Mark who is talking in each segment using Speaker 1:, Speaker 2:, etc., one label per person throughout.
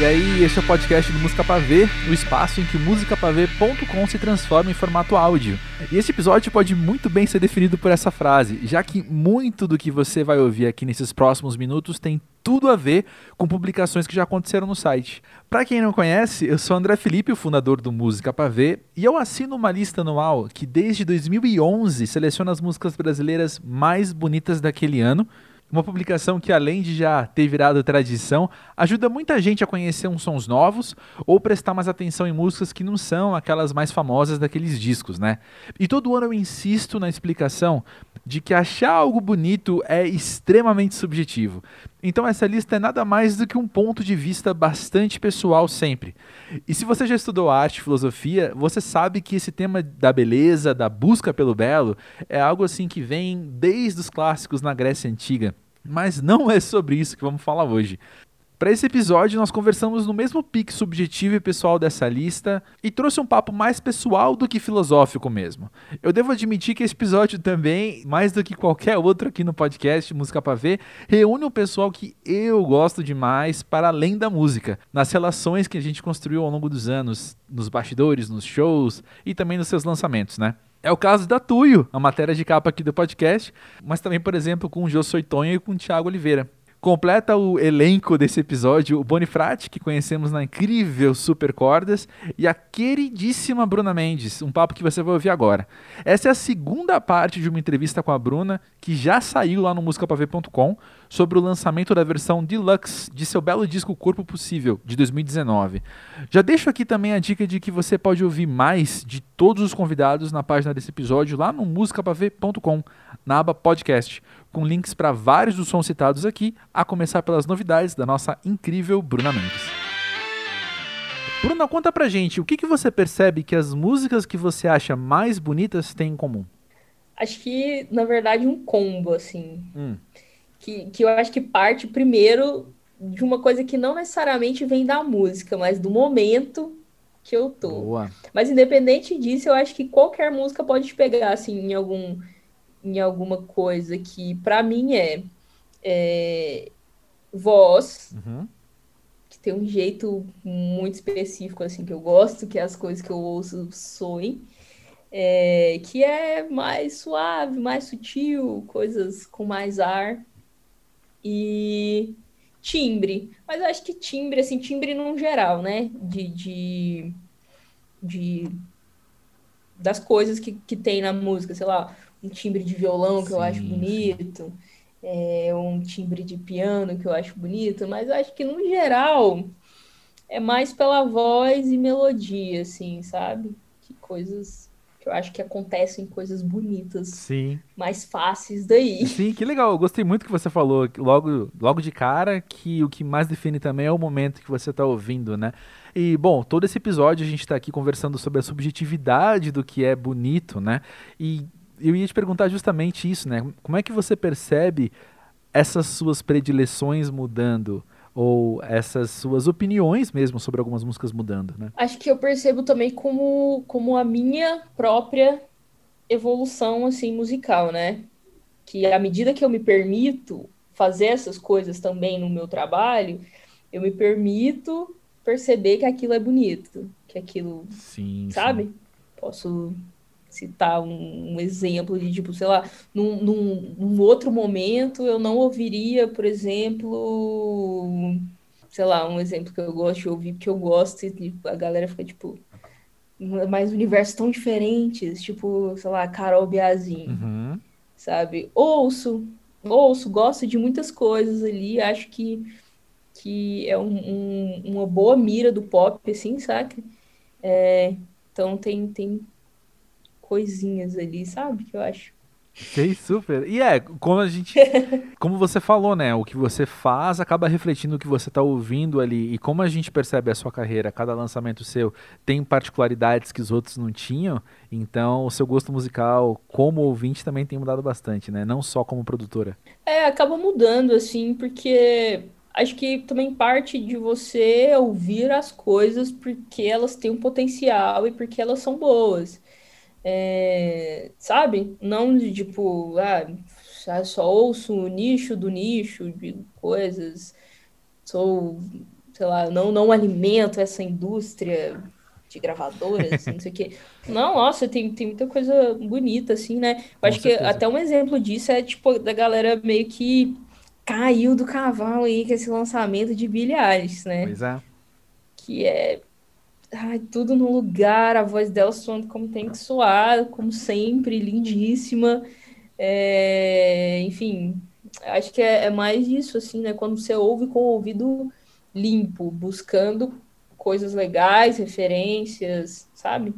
Speaker 1: E aí, este é o podcast do Música Pavê, o espaço em que musicapavê.com se transforma em formato áudio. E esse episódio pode muito bem ser definido por essa frase, já que muito do que você vai ouvir aqui nesses próximos minutos tem tudo a ver com publicações que já aconteceram no site. Para quem não conhece, eu sou André Felipe, o fundador do Música Pavê, e eu assino uma lista anual que desde 2011 seleciona as músicas brasileiras mais bonitas daquele ano uma publicação que, além de já ter virado tradição, ajuda muita gente a conhecer uns sons novos ou prestar mais atenção em músicas que não são aquelas mais famosas daqueles discos, né? E todo ano eu insisto na explicação de que achar algo bonito é extremamente subjetivo. Então essa lista é nada mais do que um ponto de vista bastante pessoal sempre. E se você já estudou arte filosofia, você sabe que esse tema da beleza, da busca pelo belo, é algo assim que vem desde os clássicos na Grécia antiga. Mas não é sobre isso que vamos falar hoje. Para esse episódio, nós conversamos no mesmo pique subjetivo e pessoal dessa lista e trouxe um papo mais pessoal do que filosófico mesmo. Eu devo admitir que esse episódio também, mais do que qualquer outro aqui no podcast Música para Ver, reúne um pessoal que eu gosto demais para além da música, nas relações que a gente construiu ao longo dos anos, nos bastidores, nos shows e também nos seus lançamentos, né? É o caso da Tuyo, a matéria de capa aqui do podcast, mas também, por exemplo, com o Jô Soitonho e com o Thiago Oliveira. Completa o elenco desse episódio o Bonifrati, que conhecemos na incrível Super Cordas, e a queridíssima Bruna Mendes, um papo que você vai ouvir agora. Essa é a segunda parte de uma entrevista com a Bruna, que já saiu lá no musicapavê.com, sobre o lançamento da versão deluxe de seu belo disco Corpo Possível, de 2019. Já deixo aqui também a dica de que você pode ouvir mais de todos os convidados na página desse episódio lá no musicapavê.com, na aba podcast com links para vários dos sons citados aqui, a começar pelas novidades da nossa incrível Bruna Mendes. Bruna, conta pra gente, o que, que você percebe que as músicas que você acha mais bonitas têm em comum?
Speaker 2: Acho que, na verdade, um combo, assim. Hum. Que, que eu acho que parte primeiro de uma coisa que não necessariamente vem da música, mas do momento que eu tô. Boa. Mas independente disso, eu acho que qualquer música pode te pegar, assim, em algum em alguma coisa que para mim é, é voz, uhum. que tem um jeito muito específico assim que eu gosto, que é as coisas que eu ouço soem, é, que é mais suave, mais sutil, coisas com mais ar e timbre. Mas eu acho que timbre, assim, timbre num geral, né? De, de, de das coisas que, que tem na música, sei lá, um timbre de violão que sim, eu acho bonito, é, um timbre de piano que eu acho bonito, mas eu acho que no geral é mais pela voz e melodia, assim, sabe? Que coisas que eu acho que acontecem coisas bonitas.
Speaker 1: Sim.
Speaker 2: Mais fáceis daí.
Speaker 1: Sim, que legal. Eu gostei muito que você falou logo, logo de cara que o que mais define também é o momento que você está ouvindo, né? E, bom, todo esse episódio a gente está aqui conversando sobre a subjetividade do que é bonito, né? E eu ia te perguntar justamente isso, né? Como é que você percebe essas suas predileções mudando? Ou essas suas opiniões mesmo sobre algumas músicas mudando, né?
Speaker 2: Acho que eu percebo também como, como a minha própria evolução, assim, musical, né? Que à medida que eu me permito fazer essas coisas também no meu trabalho, eu me permito perceber que aquilo é bonito, que aquilo, sim, sabe? Sim. Posso citar um, um, exemplo de, tipo, sei lá, num, num, num, outro momento eu não ouviria, por exemplo, sei lá, um exemplo que eu gosto de ouvir, porque eu gosto e a galera fica, tipo, mas universos tão diferentes, tipo, sei lá, Carol Biazin, uhum. sabe? Ouço, ouço, gosto de muitas coisas ali, acho que, que é um, um, uma boa mira do pop, assim, sabe? É, então tem, tem coisinhas ali, sabe? Que eu acho.
Speaker 1: Sei super. E é, como a gente. como você falou, né? O que você faz acaba refletindo o que você está ouvindo ali. E como a gente percebe a sua carreira, cada lançamento seu tem particularidades que os outros não tinham. Então, o seu gosto musical, como ouvinte, também tem mudado bastante, né? Não só como produtora.
Speaker 2: É, acaba mudando, assim, porque acho que também parte de você ouvir as coisas porque elas têm um potencial e porque elas são boas. É, sabe? Não de tipo, ah, só ouço o nicho do nicho de coisas, sou, sei lá, não, não alimento essa indústria de gravadoras, não sei o quê. Não, nossa, tem, tem muita coisa bonita, assim, né? Eu Com acho certeza. que até um exemplo disso é, tipo, da galera meio que caiu do cavalo aí com esse lançamento de Billie Eilish, né?
Speaker 1: Pois é.
Speaker 2: Que é ai, tudo no lugar, a voz dela soando como tem que soar, como sempre, lindíssima. É, enfim, acho que é, é, mais isso, assim, né? Quando você ouve com o ouvido limpo, buscando coisas legais, referências, sabe?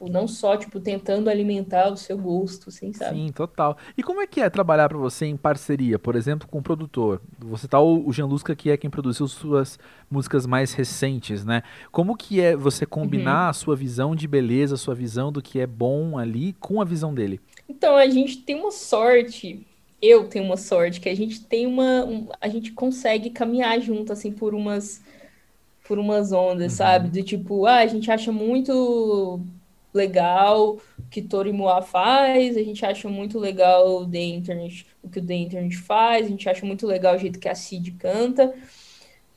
Speaker 2: Tipo, não só, tipo, tentando alimentar o seu gosto, assim, sabe?
Speaker 1: Sim, total. E como é que é trabalhar para você em parceria, por exemplo, com o produtor? Você tá o, o Jean Lusca, que é quem produziu suas músicas mais recentes, né? Como que é você combinar uhum. a sua visão de beleza, a sua visão do que é bom ali com a visão dele?
Speaker 2: Então, a gente tem uma sorte, eu tenho uma sorte, que a gente tem uma... Um, a gente consegue caminhar junto, assim, por umas... Por umas ondas, uhum. sabe? Do tipo, ah, a gente acha muito legal que Tori Moa faz, a gente acha muito legal The Internet, o que o The Internet faz, a gente acha muito legal o jeito que a Cid canta,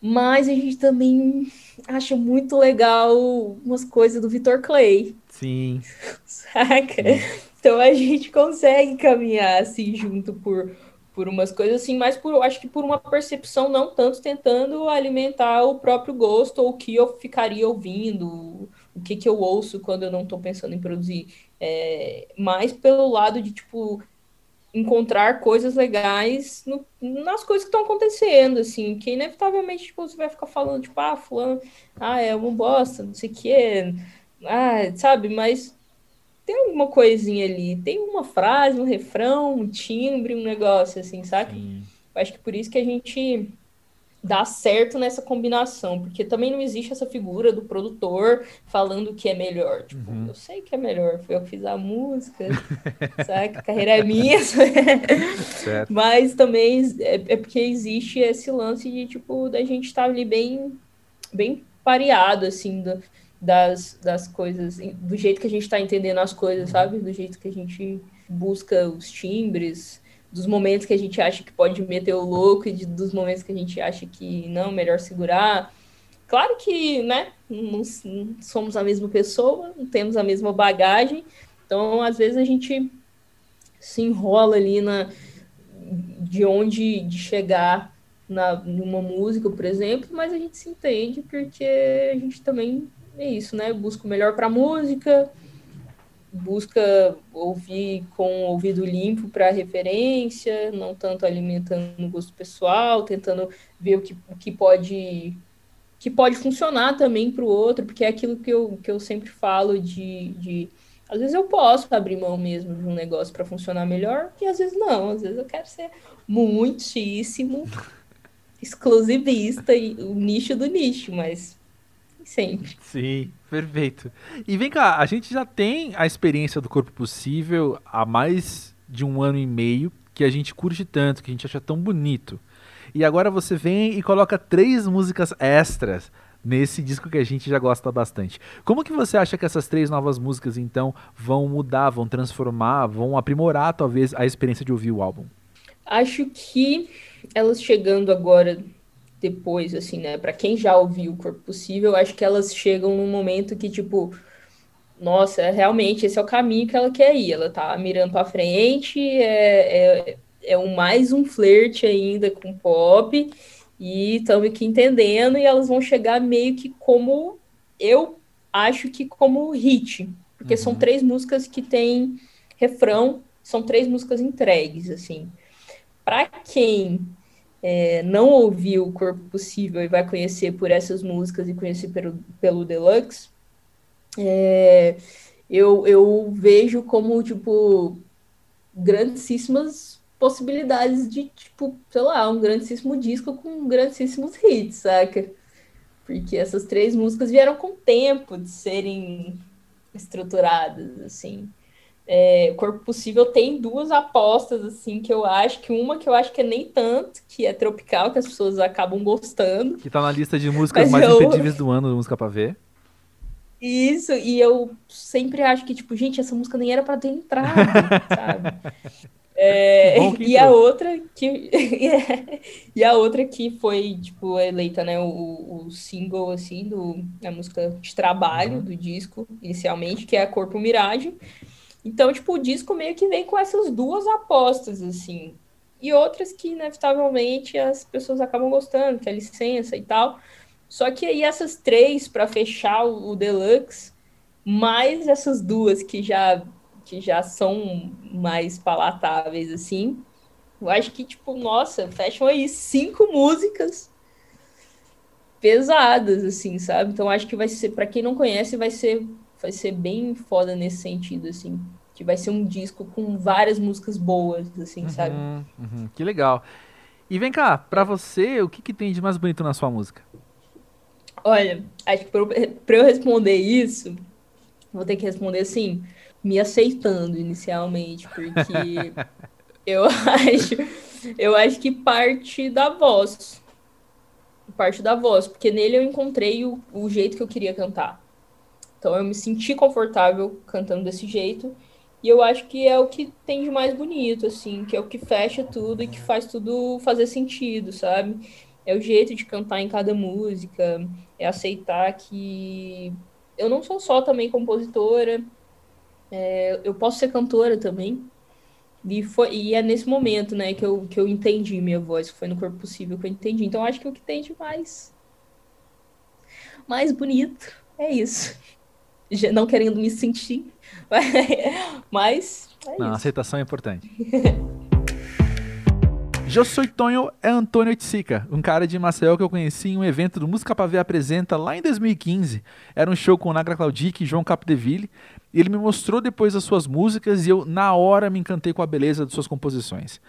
Speaker 2: mas a gente também acha muito legal umas coisas do Vitor Clay.
Speaker 1: Sim.
Speaker 2: Saca? Sim. Então a gente consegue caminhar assim junto por por umas coisas assim, mas por, acho que por uma percepção, não tanto tentando alimentar o próprio gosto ou o que eu ficaria ouvindo, o que, que eu ouço quando eu não estou pensando em produzir. É, mais pelo lado de, tipo, encontrar coisas legais no, nas coisas que estão acontecendo, assim, que inevitavelmente, tipo, você vai ficar falando, tipo, ah, fulano, ah, é uma bosta, não sei o quê, ah, sabe, mas tem alguma coisinha ali, tem uma frase, um refrão, um timbre, um negócio, assim, sabe? Acho que por isso que a gente dá certo nessa combinação, porque também não existe essa figura do produtor falando que é melhor. Tipo, uhum. eu sei que é melhor, foi eu que fiz a música, sabe? A carreira é minha. Mas também é, é, porque existe esse lance de, tipo, da gente estar tá ali bem, bem pareado, assim, do, das, das coisas, do jeito que a gente está entendendo as coisas, sabe? Do jeito que a gente busca os timbres, dos momentos que a gente acha que pode meter o louco e de, dos momentos que a gente acha que não, melhor segurar. Claro que, né, não, não somos a mesma pessoa, não temos a mesma bagagem, então às vezes a gente se enrola ali na de onde de chegar na numa música, por exemplo, mas a gente se entende porque a gente também é isso, né? Busca o melhor para música, busca ouvir com o ouvido limpo para referência, não tanto alimentando o gosto pessoal, tentando ver o que, o que pode que pode funcionar também para o outro, porque é aquilo que eu, que eu sempre falo de, de às vezes eu posso abrir mão mesmo de um negócio para funcionar melhor, e às vezes não, às vezes eu quero ser muitíssimo exclusivista e o nicho do nicho, mas sempre.
Speaker 1: Sim, perfeito. E vem cá, a gente já tem a experiência do Corpo Possível há mais de um ano e meio, que a gente curte tanto, que a gente acha tão bonito. E agora você vem e coloca três músicas extras nesse disco que a gente já gosta bastante. Como que você acha que essas três novas músicas então vão mudar, vão transformar, vão aprimorar talvez a experiência de ouvir o álbum?
Speaker 2: Acho que elas chegando agora depois, assim, né? Para quem já ouviu o Corpo Possível, acho que elas chegam num momento que, tipo, nossa, realmente esse é o caminho que ela quer ir. Ela tá mirando para frente, é, é, é um, mais um flerte ainda com pop, e estamos aqui entendendo, e elas vão chegar meio que como eu acho que como hit, porque uhum. são três músicas que têm refrão, são três músicas entregues, assim. Para quem é, não ouviu o Corpo Possível e vai conhecer por essas músicas e conhecer pelo, pelo Deluxe, é, eu, eu vejo como, tipo, grandíssimas possibilidades de, tipo, sei lá, um grandíssimo disco com grandíssimos hits, saca? Porque essas três músicas vieram com tempo de serem estruturadas, assim. É, o Corpo Possível tem duas apostas, assim, que eu acho que uma que eu acho que é nem tanto, que é tropical, que as pessoas acabam gostando.
Speaker 1: Que tá na lista de músicas mais eu... imperdíveis do ano, música pra ver.
Speaker 2: Isso, e eu sempre acho que, tipo, gente, essa música nem era pra ter entrado, sabe? É, e a outra que e a outra que foi tipo eleita né o, o single assim do a música de trabalho uhum. do disco inicialmente que é a Corpo Miragem então tipo o disco meio que vem com essas duas apostas assim e outras que inevitavelmente as pessoas acabam gostando que é a licença e tal só que aí essas três para fechar o, o deluxe mais essas duas que já que já são mais palatáveis, assim. Eu acho que, tipo, nossa, fecham aí cinco músicas pesadas, assim, sabe? Então acho que vai ser, para quem não conhece, vai ser, vai ser bem foda nesse sentido, assim. Que vai ser um disco com várias músicas boas, assim, uhum, sabe?
Speaker 1: Uhum, que legal. E vem cá, pra você, o que, que tem de mais bonito na sua música?
Speaker 2: Olha, acho que pra eu, pra eu responder isso, vou ter que responder assim me aceitando inicialmente, porque eu acho, eu acho que parte da voz. Parte da voz, porque nele eu encontrei o, o jeito que eu queria cantar. Então eu me senti confortável cantando desse jeito. E eu acho que é o que tem de mais bonito, assim, que é o que fecha tudo e que faz tudo fazer sentido, sabe? É o jeito de cantar em cada música, é aceitar que eu não sou só também compositora, é, eu posso ser cantora também. E, foi, e é nesse momento, né, que eu, que eu entendi minha voz, que foi no Corpo Possível que eu entendi. Então acho que o que tem de mais, mais bonito é isso. Não querendo me sentir, mas é
Speaker 1: Não, aceitação é importante. Eu sou Tonho é Antônio Tsica, um cara de Maceió que eu conheci em um evento do Música Pra Ver Apresenta lá em 2015. Era um show com o Nagra Claudic e João Capdeville. E ele me mostrou depois as suas músicas e eu, na hora, me encantei com a beleza de suas composições.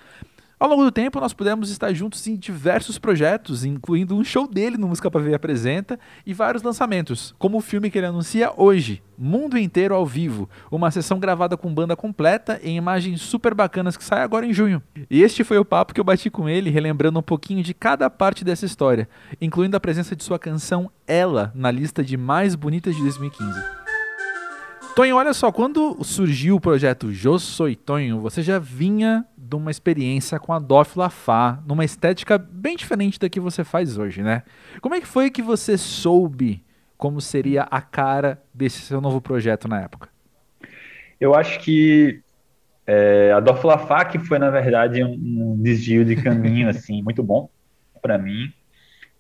Speaker 1: Ao longo do tempo, nós pudemos estar juntos em diversos projetos, incluindo um show dele no Música Pra Ver Apresenta e vários lançamentos, como o filme que ele anuncia hoje, Mundo Inteiro ao Vivo, uma sessão gravada com banda completa em imagens super bacanas que sai agora em junho. E este foi o papo que eu bati com ele, relembrando um pouquinho de cada parte dessa história, incluindo a presença de sua canção Ela na lista de mais bonitas de 2015. Tonho, olha só, quando surgiu o projeto Soy Tonho, você já vinha de uma experiência com a Dof Lafá, numa estética bem diferente da que você faz hoje, né? Como é que foi que você soube como seria a cara desse seu novo projeto na época?
Speaker 3: Eu acho que é, a Dof Lafá que foi, na verdade, um, desvio de caminho, assim, muito bom para mim,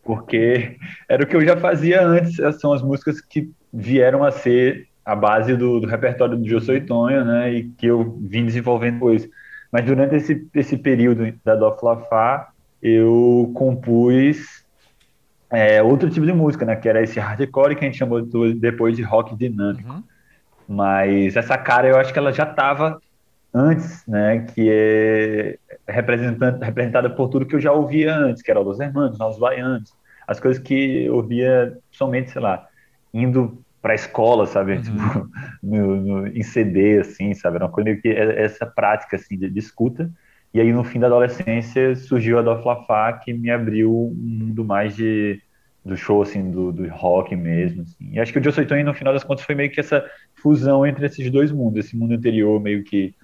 Speaker 3: porque era o que eu já fazia antes, são as músicas que vieram a ser a base do, do repertório do Josué Tonho, né, e que eu vim desenvolvendo depois. Mas durante esse, esse período da Dof Lafá, eu compus é, outro tipo de música, né, que era esse hardcore que a gente chamou depois de rock dinâmico. Uhum. Mas essa cara eu acho que ela já estava antes, né, que é representada por tudo que eu já ouvia antes, que era Los Hermanos, Os Baianos, as coisas que eu ouvia somente, sei lá, indo para escola, sabe? Uhum. Tipo, no, no, em CD, assim, sabe? Era uma coisa que é, essa prática assim de, de, escuta. E aí no fim da adolescência surgiu a Doflafá que me abriu um mundo mais de do show assim do, do rock mesmo. Assim. E acho que o Joe Soitone, no final das contas foi meio que essa fusão entre esses dois mundos, esse mundo anterior meio que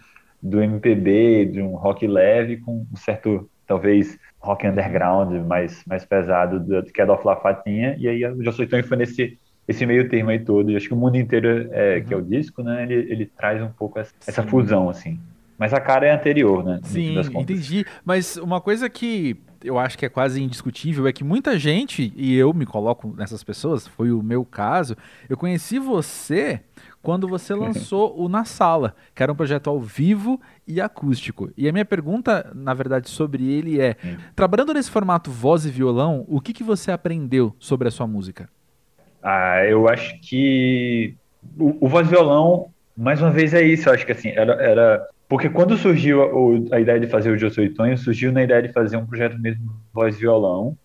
Speaker 3: do MPB, de um rock leve com um certo talvez rock underground mais mais pesado do, que a Doflafá tinha. E aí o Joe Soitone foi nesse esse meio termo aí todo. E acho que o mundo inteiro, é, uhum. que é o disco, né? Ele, ele traz um pouco essa, essa, fusão, assim. Mas a cara é anterior, né?
Speaker 1: Sim, entendi. Mas uma coisa que eu acho que é quase indiscutível é que muita gente, e eu me coloco nessas pessoas, foi o meu caso, eu conheci você quando você lançou o Na Sala, que era um projeto ao vivo e acústico. E a minha pergunta, na verdade, sobre ele é: trabalhando nesse formato voz e violão, o que, que você aprendeu sobre a sua música?
Speaker 3: Ah, eu acho que o, o voz violão, mais uma vez, é isso. Eu acho que assim, era, era porque quando surgiu a, a, ideia de fazer o Josué Tonho, surgiu na ideia de fazer um projeto mesmo voz violão,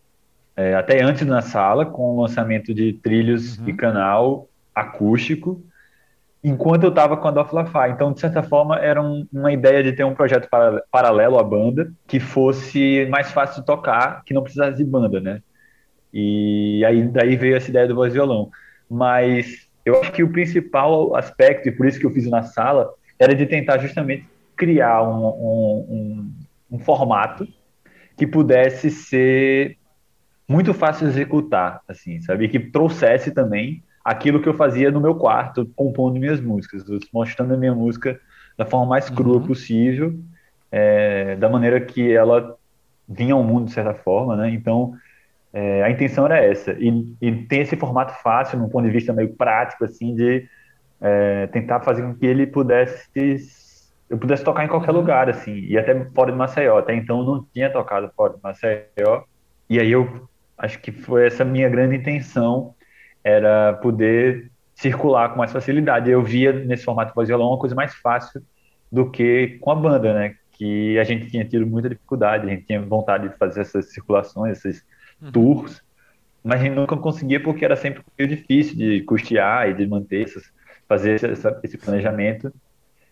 Speaker 3: é, até antes na sala, com o lançamento de trilhos uhum. e canal acústico, enquanto eu estava com a Doflafá. Então, de certa forma, era um, uma ideia de ter um projeto para, paralelo à banda, que fosse mais fácil de tocar, que não precisasse de banda, né? E aí daí veio essa ideia do voz violão. Mas eu acho que o principal aspecto, e por isso que eu fiz na sala, era de tentar justamente criar um, um, um, um formato que pudesse ser muito fácil de executar, assim, sabe? Que trouxesse também aquilo que eu fazia no meu quarto, compondo minhas músicas, mostrando a minha música da forma mais crua uhum. possível, é, da maneira que ela vinha ao mundo de certa forma, né? Então, é, a intenção era essa. E, e tem esse formato fácil, num ponto de vista meio prático, assim, de é, tentar fazer com que ele pudesse eu pudesse tocar em qualquer lugar, assim, e até fora de Maceió. Até então eu não tinha tocado fora de Maceió. E aí eu acho que foi essa minha grande intenção, era poder circular com mais facilidade. Eu via nesse formato voz violão uma coisa mais fácil do que com a banda, né? Que a gente tinha tido muita dificuldade, a gente tinha vontade de fazer essas circulações, esses uhum. tours, mas a gente nunca conseguia porque era sempre meio difícil de custear e de manter essas, fazer essa, esse planejamento.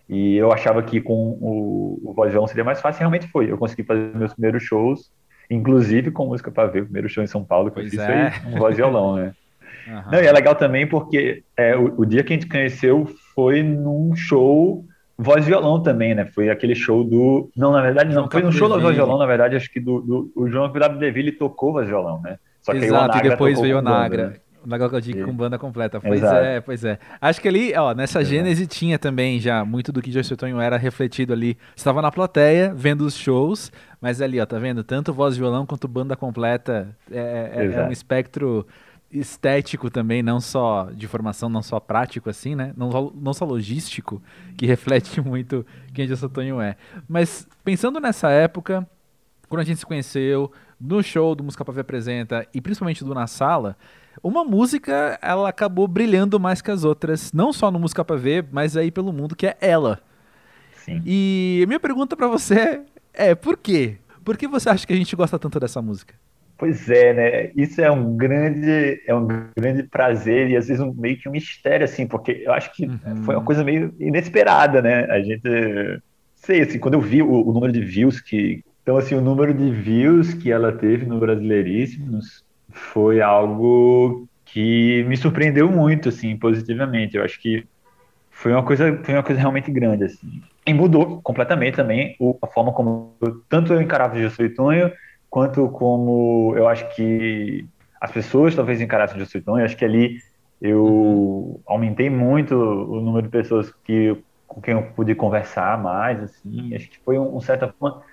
Speaker 3: E eu achava que com o, o voz violão seria mais fácil, e realmente foi. Eu consegui fazer meus primeiros shows, inclusive com música para ver, o primeiro show em São Paulo que pois eu fiz é. foi um voz violão, né? Uhum. Não, e é legal também porque é, o, o, dia que a gente conheceu foi num show voz violão também, né? Foi aquele show do. Não, na verdade, não. Foi no show do voz violão, na verdade, acho que do, do o João W. Deville tocou voz violão, né?
Speaker 1: Só que Exato, e depois veio o Nagra. Né? O Nagalcodic com banda completa. Pois Exato. é, pois é. Acho que ali, ó, nessa Exato. gênese tinha também já muito do que Joyce Tonho era refletido ali. Estava na plateia, vendo os shows, mas ali, ó, tá vendo? Tanto voz violão quanto banda completa. É, é, é um espectro estético também, não só de formação, não só prático assim, né? Não, não só logístico, que reflete muito quem José Tonho é. Mas pensando nessa época, quando a gente se conheceu, no show do Música Pavê Apresenta e principalmente do Na Sala, uma música ela acabou brilhando mais que as outras, não só no Música Pavê, mas aí pelo mundo, que é ela. Sim. E minha pergunta para você é, por quê? Por que você acha que a gente gosta tanto dessa música?
Speaker 3: Pois é, né? Isso é um grande, é um grande prazer e às vezes um, meio que um mistério, assim, porque eu acho que uhum. foi uma coisa meio inesperada, né? A gente, sei, assim, quando eu vi o, o, número de views que, então assim, o número de views que ela teve no Brasileiríssimos foi algo que me surpreendeu muito, assim, positivamente. Eu acho que foi uma coisa, foi uma coisa realmente grande, assim. E mudou completamente também a forma como eu, tanto eu encarava o Gilson Tonho quanto como eu acho que as pessoas talvez encarassem o Justin eu acho que ali eu uhum. aumentei muito o número de pessoas que com quem eu pude conversar mais, assim, acho que foi um, um certa forma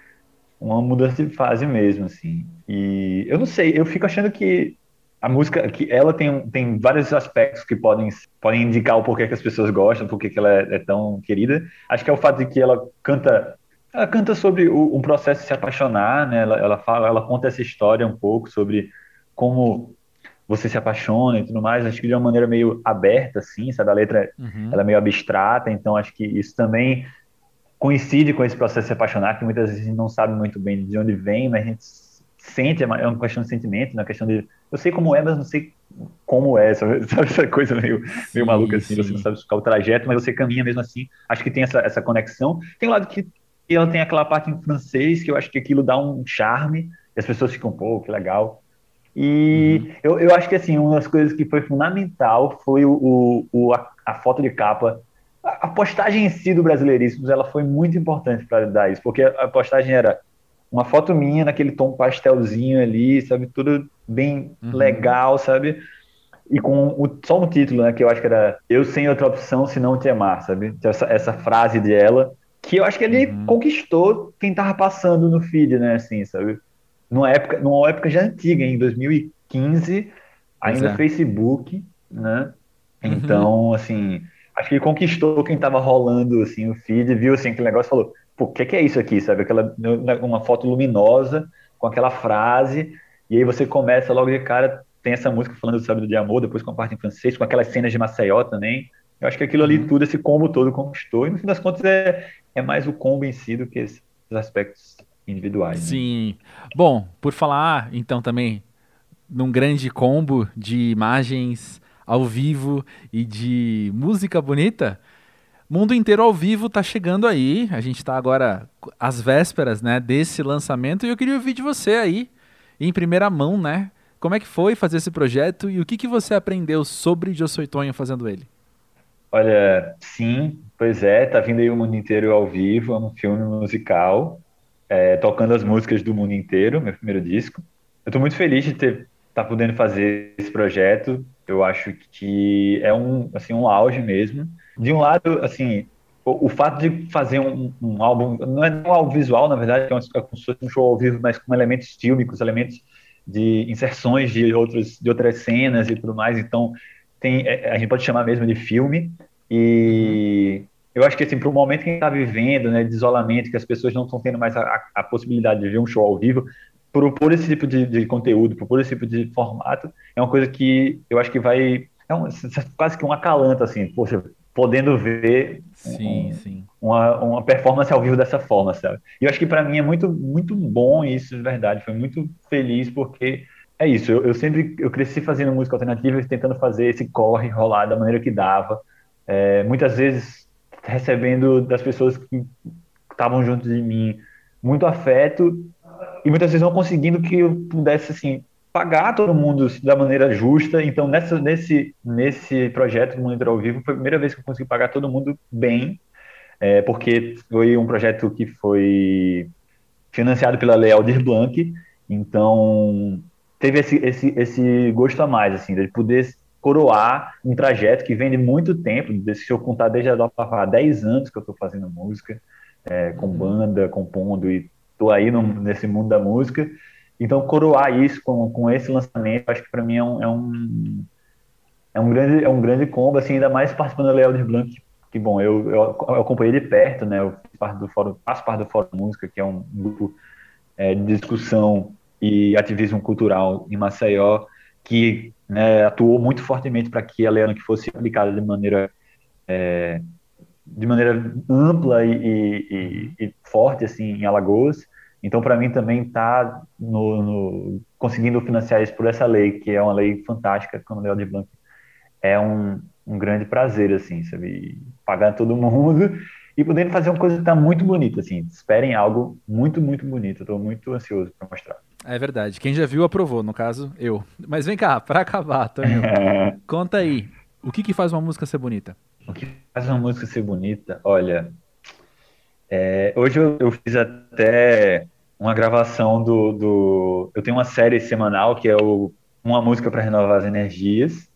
Speaker 3: uma mudança de fase mesmo, assim. E eu não sei, eu fico achando que a música, que ela tem, tem vários aspectos que podem, podem indicar o porquê que as pessoas gostam, porquê que ela é, é tão querida. Acho que é o fato de que ela canta ela canta sobre o, um processo de se apaixonar, né? Ela, ela fala, ela conta essa história um pouco sobre como você se apaixona e tudo mais. Acho que de uma maneira meio aberta, assim, sabe? A letra uhum. ela é meio abstrata, então acho que isso também coincide com esse processo de se apaixonar, que muitas vezes a gente não sabe muito bem de onde vem, mas a gente sente, é uma é questão de sentimento, uma questão de eu sei como é, mas não sei como é, sabe, essa coisa meio, meio maluca assim, sim. você não sabe explicar o trajeto, mas você caminha mesmo assim. Acho que tem essa, essa conexão. Tem um lado que e ela tem aquela parte em francês que eu acho que aquilo dá um charme, e as pessoas ficam, pô, que legal. E uhum. eu, eu acho que assim, uma das coisas que foi fundamental foi o, o a, a, foto de capa. A, a, postagem em si do Brasileiríssimos ela foi muito importante para dar isso, porque a, postagem era uma foto minha naquele tom pastelzinho ali, sabe? Tudo bem uhum. legal, sabe? E com o, só um título, né? Que eu acho que era Eu Sem Outra Opção Se Não Te Amar, sabe? Essa, essa frase dela que eu acho que ele uhum. conquistou quem tava passando no feed, né, assim, sabe? Numa época, numa época já antiga, em 2015, ainda é. Facebook, né? Uhum. Então, assim, acho que ele conquistou quem tava rolando, assim, o feed, viu, assim, aquele negócio e falou, pô, o que, que é isso aqui, sabe? Aquela, uma foto luminosa, com aquela frase, e aí você começa logo de cara, tem essa música falando, sabe, de amor, depois com a parte em francês, com aquelas cenas de Maceió também, eu acho que aquilo ali uhum. tudo, esse combo todo conquistou, e no fim das contas é, é mais o combo em si do que esses aspectos individuais. Né?
Speaker 1: Sim. Né? Bom, por falar então também num grande combo de imagens ao vivo e de música bonita, Mundo inteiro ao vivo tá chegando aí. A gente tá agora às vésperas, né, desse lançamento e eu queria ouvir de você aí, em primeira mão, né? Como é que foi fazer esse projeto e o que, que você aprendeu sobre Josué Tonho fazendo ele?
Speaker 3: Olha, sim, Pois é, tá vindo aí o mundo inteiro ao vivo, é um filme musical, é, tocando as músicas do mundo inteiro, meu primeiro disco. Eu tô muito feliz de ter tá podendo fazer esse projeto. Eu acho que é um assim um auge mesmo. De um lado, assim, o, o fato de fazer um, um, álbum não é um álbum visual, na verdade, é, um, é um show ao vivo, mas com elementos fílmicos, elementos de inserções de outros de outras cenas e tudo mais. Então tem é, a gente pode chamar mesmo de filme e eu acho que assim, para o momento que a gente está vivendo, né, de isolamento, que as pessoas não estão tendo mais a, a, possibilidade de ver um show ao vivo, propor esse tipo de, de, conteúdo, propor esse tipo de formato, é uma coisa que eu acho que vai. É um, quase que um acalanto, assim, poxa, podendo ver
Speaker 1: sim, um, sim.
Speaker 3: Uma, uma performance ao vivo dessa forma, sabe? E eu acho que para mim é muito, muito bom isso, de verdade. Foi muito feliz, porque é isso. Eu, eu sempre eu cresci fazendo música alternativa e tentando fazer esse corre rolar da maneira que dava. É, muitas vezes recebendo das pessoas que estavam junto de mim muito afeto e muitas vezes não conseguindo que eu pudesse assim pagar todo mundo da maneira justa. Então nessa nesse nesse projeto do Monitor ao Vivo foi a primeira vez que eu consegui pagar todo mundo bem, é, porque foi um projeto que foi financiado pela Lei Aldir Blanc. Então teve esse, esse, esse gosto a mais assim de poder coroar um trajeto que vem de muito tempo, se eu contar desde há 10 anos que eu estou fazendo música, é, com uhum. banda, compondo, e estou aí no, nesse mundo da música. Então, coroar isso com, com esse lançamento, acho que para mim é um, é um, é, um, grande, é um grande combo, assim, ainda mais participando da Leal de Blanc, que, bom, eu, eu, eu, acompanhei de perto, né, eu faço, do fórum, faço parte do Fórum Música, que é um grupo é, de discussão e ativismo cultural em Maceió, que né, atuou muito fortemente para que a Lei que fosse aplicada de maneira é, de maneira ampla e, e, e, forte assim em Alagoas. Então, para mim também está conseguindo financiar isso por essa lei, que é uma lei fantástica, como a Lei de Blanc, é um, um grande prazer, assim, sabe? Pagar todo mundo e podendo fazer uma coisa que está muito bonita, assim. Esperem algo muito, muito bonito. Estou muito ansioso para mostrar.
Speaker 1: É verdade. Quem já viu aprovou, no caso, eu. Mas vem cá, para acabar, Tonho. conta aí, o que, que faz uma música ser bonita?
Speaker 3: O que faz uma música ser bonita? Olha, é, hoje eu, eu, fiz até uma gravação do, do, Eu tenho uma série semanal que é o Uma Música para Renovar as Energias.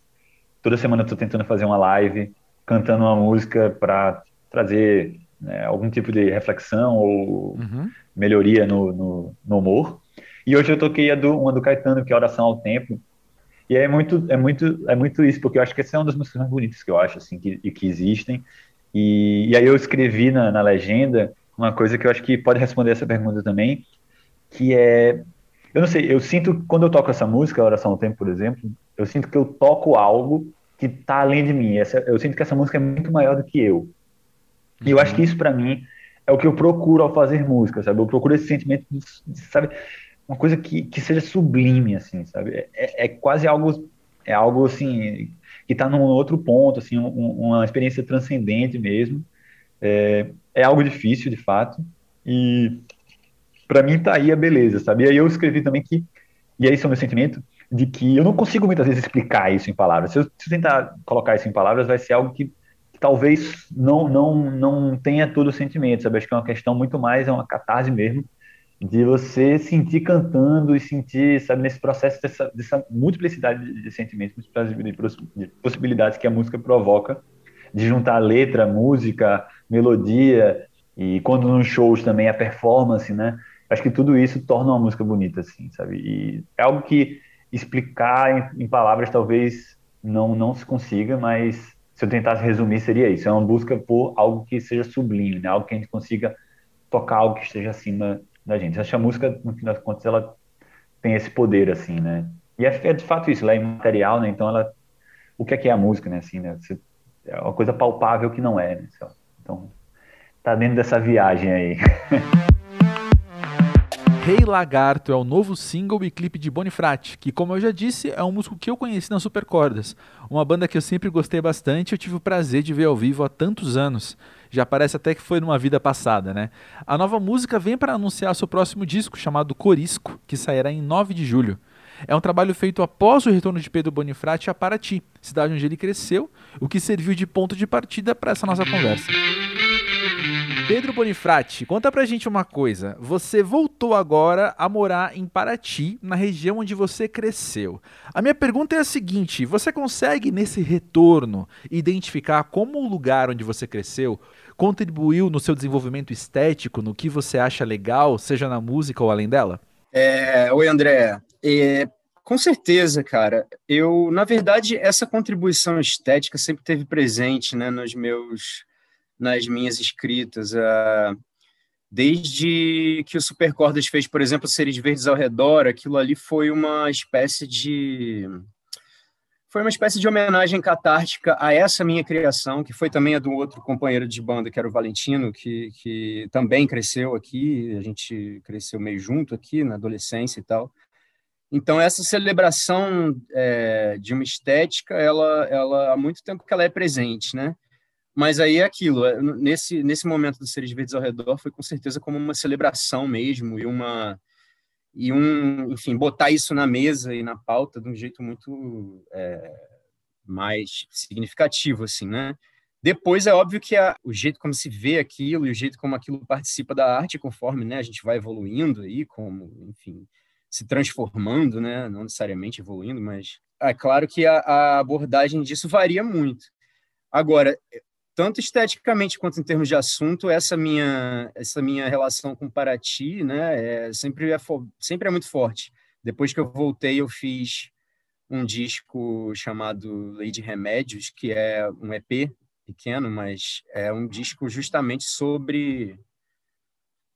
Speaker 3: Toda semana eu estou tentando fazer uma live cantando uma música para trazer né, algum tipo de reflexão ou uhum. melhoria no, no, no humor. E hoje eu toquei a do, uma do Caetano, que é Oração ao Tempo. E é muito, é muito, é muito isso, porque eu acho que essa é uma das músicas mais bonitas que eu acho, assim, que, que existem. E, e aí eu escrevi na, na legenda uma coisa que eu acho que pode responder essa pergunta também, que é, eu não sei, eu sinto quando eu toco essa música, Oração ao Tempo, por exemplo, eu sinto que eu toco algo que está além de mim. Essa, eu sinto que essa música é muito maior do que eu. E eu acho que isso para mim é o que eu procuro ao fazer música, sabe? Eu procuro esse sentimento, de, sabe? uma coisa que, que seja sublime, assim, sabe? É, é, é quase algo, é algo assim, que está num outro ponto, assim, um, uma experiência transcendente mesmo. É, é algo difícil, de fato, e para mim tá aí a beleza, sabe? E aí eu escrevi também que, e esse é o meu sentimento, de que eu não consigo muitas vezes explicar isso em palavras. Se eu, se eu tentar colocar isso em palavras, vai ser algo que talvez não, não, não tenha todo o sentimento, sabe? Acho que é uma questão muito mais, é uma catarse mesmo, de você sentir cantando e sentir, sabe, nesse processo dessa, dessa multiplicidade de sentimentos, de possibilidades que a música provoca, de juntar letra, música, melodia e quando nos shows também a performance, né? Acho que tudo isso torna uma música bonita, assim, sabe? E é algo que explicar em, em palavras talvez não não se consiga, mas se eu tentasse resumir seria isso: é uma busca por algo que seja sublime, né? Algo que a gente consiga tocar algo que esteja acima da gente. Acho que a música, no fim das contas, ela tem esse poder, assim, né? E é, é de fato isso, ela é imaterial, né? Então, ela... O que é que é a música, né? Assim, né? É uma coisa palpável que não é, né? Então, tá dentro dessa viagem aí.
Speaker 1: Rei Lagarto é o novo single e clipe de Bonifrate, que, como eu já disse, é um músico que eu conheci na Supercordas, uma banda que eu sempre gostei bastante e eu tive o prazer de ver ao vivo há tantos anos. Já parece até que foi numa vida passada, né? A nova música vem para anunciar seu próximo disco, chamado Corisco, que sairá em 9 de julho. é um trabalho feito após o retorno de Pedro Bonifrati a Paraty, cidade onde ele cresceu, o que serviu de ponto de partida para essa nossa conversa. Pedro Bonifrati, conta pra gente uma coisa. Você voltou agora a morar em Paraty, na região onde você cresceu. A minha pergunta é a seguinte: você consegue, nesse retorno, identificar como o lugar onde você cresceu contribuiu no seu desenvolvimento estético, no que você acha legal, seja na música ou além dela?
Speaker 4: É, oi, André. É, com certeza, cara. Eu, na verdade, essa contribuição estética sempre teve presente né, nos meus nas minhas escritas. Uh, desde que o Supercordas fez, por exemplo, Seres Verdes ao Redor, aquilo ali foi uma espécie de foi uma espécie de homenagem catártica a essa minha criação, que foi também a do outro companheiro de banda, que era o Valentino, que, que também cresceu aqui, a gente cresceu meio junto aqui na adolescência e tal. Então essa celebração é, de uma estética, ela, ela há muito tempo que ela é presente, né? Mas aí é aquilo, é, nesse, nesse momento do Seres Verdes ao Redor, foi com certeza como uma celebração mesmo, e uma e um, enfim, botar isso na mesa e na pauta de um jeito muito é, mais significativo, assim, né? Depois é óbvio que a, o jeito como se vê aquilo e o jeito como aquilo participa da arte, conforme né, a gente vai evoluindo aí, como, enfim, se transformando, né? Não necessariamente evoluindo, mas é claro que a, a abordagem disso varia muito. Agora, tanto esteticamente quanto em termos de assunto, essa minha essa minha relação com Paraty, né, é, sempre é sempre é muito forte. Depois que eu voltei, eu fiz um disco chamado Lady Remédios, que é um EP pequeno, mas é um disco justamente sobre